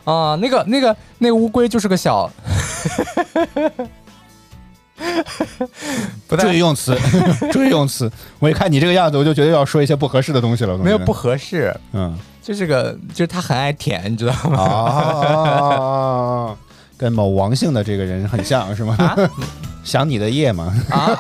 啊、那个那个那个乌龟就是个小，注意用词，[LAUGHS] 注意用词。我一看你这个样子，我就觉得要说一些不合适的东西了。没有不，合适，嗯，就是个就是他很爱舔，你知道吗？哦，跟某王姓的这个人很像是吗？想你的夜嘛。啊，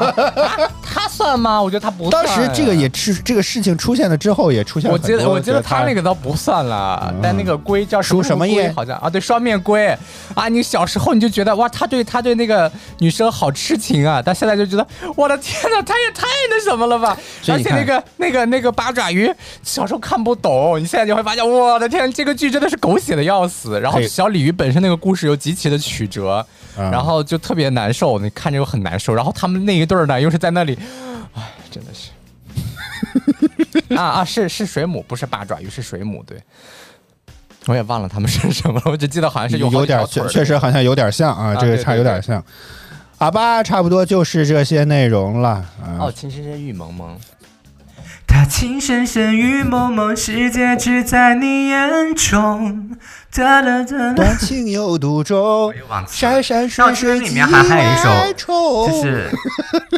他算吗？我觉得他不算。当时这个也是这个事情出现了之后，也出现了我记得我记得他那个个倒不算了，嗯但那个龟叫属什么龟好像啊，对，双面龟啊。你小时候你就觉得哇，他对他对那个女生好痴情啊，但现在就觉得我的天哪，他也太那什么了吧！而且那个那个那个八爪鱼，小时候看不懂，你现在就会发现，我的天，这个剧真的是狗血的要死。然后小鲤鱼本身那个故事又极其的曲折，嗯然后就特别难受，你看着又很难受。然后他们那一对儿呢，又是在那里，[SIGHS] 哎，真的是。[LAUGHS] 啊啊，是是水母，不是八爪鱼，是水母。对，我也忘了他们是什么了，我只记得好像是有有点确确实好像有点像啊，啊这个差有点像。好吧，差不多就是这些内容了啊哦，。情深深雨蒙蒙，它情深深雨蒙蒙，世界只在你眼中。哒哒哒哒。短情有独钟我，又忘记了闪闪烁烁里面还还有一首几百重就是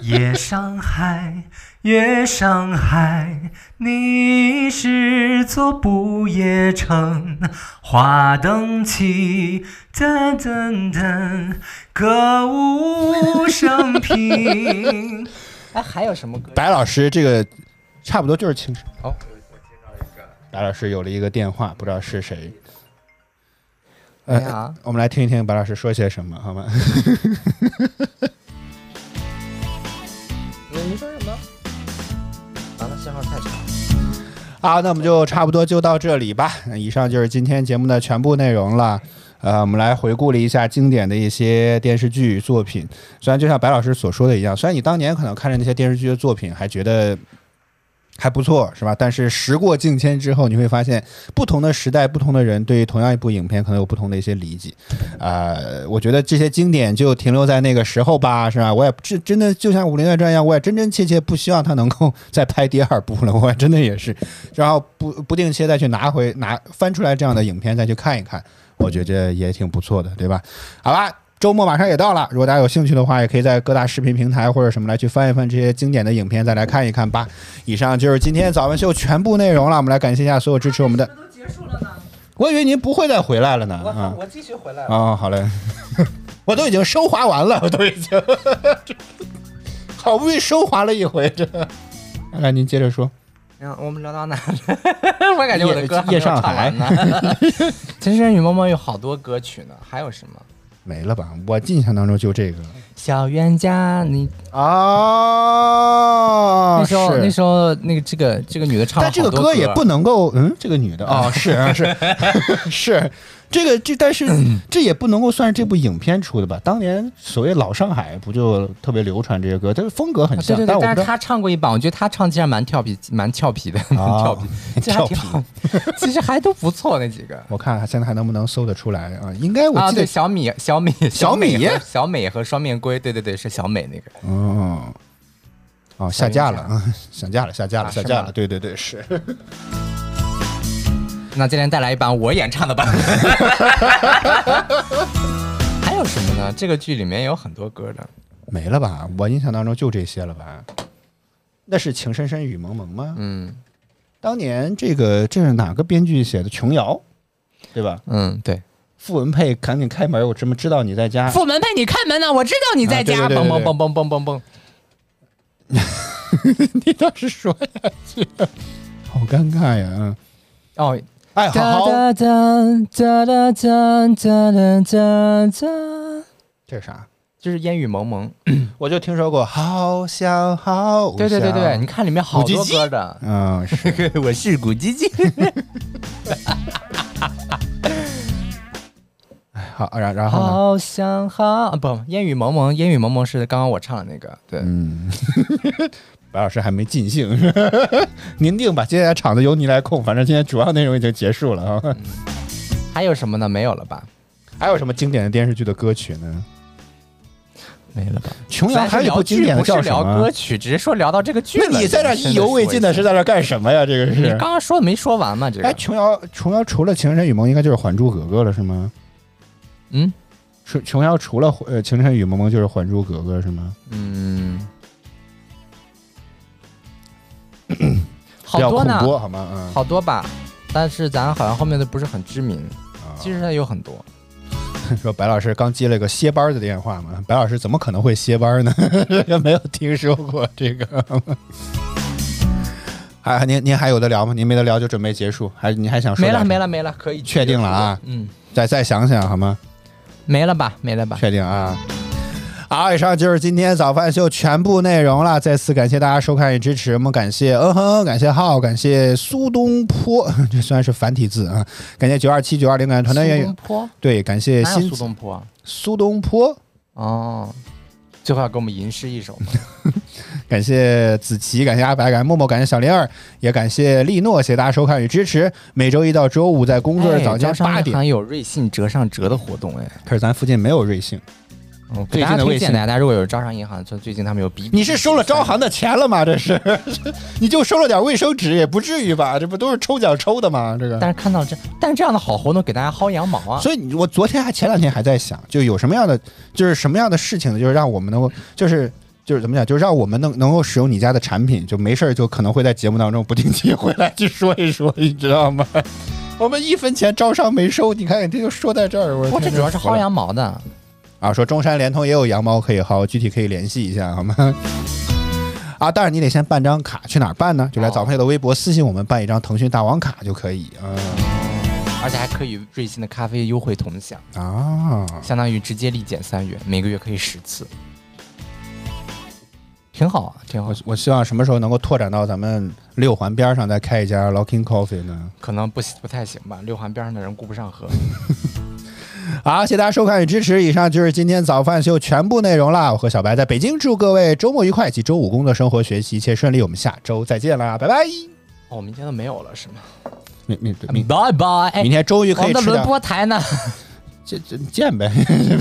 夜上海，夜上海，你是座不夜城，花灯起，噔噔噔，歌舞升平。[LAUGHS] 哎，还有什么歌？白老师这个差不多就是情深。哦，白老师有了一个电话，不知道是谁。哎呀，我们来听一听白老师说些什么，好吗？您说什么？完了信号太差。好，那我们就差不多就到这里吧。以上就是今天节目的全部内容了。呃，我们来回顾了一下经典的一些电视剧作品。虽然就像白老师所说的一样，虽然你当年可能看着那些电视剧的作品还觉得还不错，是吧？但是时过境迁之后，你会发现不同的时代、不同的人对于同样一部影片可能有不同的一些理解。呃，我觉得这些经典就停留在那个时候吧，是吧？我也真真的就像《武林外传》一样，我也真真切切不希望它能够再拍第二部了，我也真的也是，然后不不定期再去拿回拿翻出来这样的影片再去看一看，我觉得也挺不错的，对吧？好吧。周末马上也到了，如果大家有兴趣的话，也可以在各大视频平台或者什么来去翻一翻这些经典的影片，再来看一看吧。以上就是今天早安秀全部内容了，我们来感谢一下所有支持我们的。都结束了呢，我以为您不会再回来了呢。啊我继续回来了啊、好嘞，我都已经升华完了，我都已经，好不容易升华了一回，这。来，您接着说。嗯，我们聊到哪了？[LAUGHS] 我感觉我的歌还没有夜上唱完呢。情 [LAUGHS] 深深雨蒙蒙有好多歌曲呢，还有什么？没了吧？我印象当中就这个。小冤家，你啊那时候那时候那个这个这个女的唱了但这个歌。也不能够，嗯，这个女的啊、是啊 [LAUGHS] 是。是，这个这但是这也不能够算是这部影片出的吧？当年所谓老上海不就特别流传这些歌，但是风格很像，啊对对对，但是他唱过一版，我觉得他唱其实蛮调皮，蛮俏皮的，蛮调皮，[LAUGHS] 其实还挺好，其实还都不错那几个。我看看现在还能不能搜得出来啊？应该我啊，记得对，小米，小米，小米美小美和双面龟，对对对，是小美那个。哦，哦，下架了啊，下架了，下架了，下架了，对对对，是。那今天带来一版我演唱的版本。[LAUGHS] 还有什么呢？这个剧里面有很多歌的。没了吧？我印象当中就这些了吧？那是《情深深雨蒙蒙》吗？嗯当年这个这是哪个编剧写的？琼瑶，对吧？嗯，对，傅文佩赶紧开门，我怎么知道你在家？傅文佩，你开门呢？我知道你在家。嘣嘣嘣嘣嘣嘣嘣，[LAUGHS] 你倒是说下去，好尴尬呀！嗯，哦，哎，好。哒哒哒哒哒哒哒哒。这是啥？这是烟雨蒙蒙，[CLEARS THROAT] 我就听说过《好想好想》。对对对对，你看里面好多歌的。嗯，是我是古巨基。好，然然后好想好啊，不，烟雨蒙蒙，烟雨蒙蒙是刚刚我唱的那个，对，嗯，[LAUGHS] 白老师还没尽兴，[LAUGHS] 您定吧，接下来场子由你来控，反正今天主要内容已经结束了啊。还有什么呢？没有了吧？还有什么经典的电视剧的歌曲呢？没了吧？琼瑶还有一部经典的叫什么歌？曲，只是说聊到这个剧了。那你在这意犹未尽的是，在这干什么呀？这个是你刚。刚说的没说完嘛？这哎，个，琼瑶，琼瑶除了《情深雨蒙》，应该就是《还珠格格》了，是吗？嗯琼琼瑶除了呃《情深雨蒙蒙》，就是《还珠格格》，是吗？嗯，[CLEARS THROAT] 好多呢，好吗？嗯，好多吧。但是咱好像后面的不是很知名，啊其实它有很多。[LAUGHS] 说白老师刚接了个歇班的电话嘛，白老师怎么可能会歇班呢？[LAUGHS] 没有听说过这个。[LAUGHS] 还您您还有的聊吗？您没得聊就准备结束，还你还想说没了没了没了，可以确定了啊？嗯，再再想想好吗？没了吧没了吧。确定啊。好，以上就是今天早饭秀全部内容了。再次感谢大家收看与支持，我们感谢嗯哼，感谢浩，感谢苏东坡，[LAUGHS] 这虽然是繁体字啊。感谢九二七九二零感谢团队演员，苏东坡对，感谢新苏东坡啊？苏东坡，哦，最后要给我们吟诗一首吗？[LAUGHS] 感谢子琪，感谢阿白，感谢默默，感谢小灵儿，也感谢利诺，谢谢大家收看与支持。每周一到周五在工作日早间八点，有瑞幸折上折的活动哎。可是咱附近没有瑞幸。嗯，最近的微信荐大家，如果有招商银行，就最近他们有比比。你是收了招行的钱了吗？这是，[LAUGHS] 你就收了点卫生纸，也不至于吧？这不都是抽奖抽的吗？这个。但是看到这，但是这样的好活动给大家薅羊毛啊！所以你，我昨天还前两天还在想，就有什么样的，就是什么样的事情，就是让我们能够，就是就是怎么讲，就是让我们能能够使用你家的产品，就没事儿就可能会在节目当中不定期回来去说一说，你知道吗？[LAUGHS] 我们一分钱招商没收，你看这就说在这儿，我我这主要是薅羊毛的。啊，说中山联通也有羊毛可以薅，具体可以联系一下好吗？啊，当然你得先办张卡，去哪儿办呢？就来早饭秀的微博私信我们办一张腾讯大王卡就可以。嗯而且还可以瑞幸的咖啡优惠同享，啊，相当于直接立减三元，每个月可以十次，挺好啊，挺好我。我希望什么时候能够拓展到咱们六环边上再开一家 Locking Coffee 呢？可能不不太行吧，六环边上的人顾不上喝。[LAUGHS] [LAUGHS] 好，谢谢大家收看与支持。以上就是今天早饭秀全部内容啦。我和小白在北京，祝各位周末愉快及周五工作、生活、学习一切顺利。我们下周再见啦，拜拜。哦，明天都没有了是吗？明明明拜拜。哎明天终于我们的轮可以吃点，播台呢？这这见呗？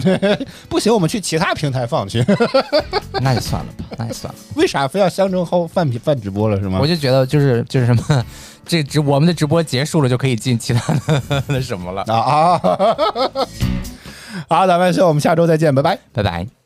[LAUGHS] 不行，我们去其他平台放去。[LAUGHS] 那就算了吧，那就算了。为啥非要相中后饭饭直播了是吗我？就觉得就是就是什么，这直我们的直播结束了就可以进其他的 [LAUGHS] 那什么了。啊啊！[LAUGHS] 好，咱们秀，我们下周再见，拜拜。拜拜。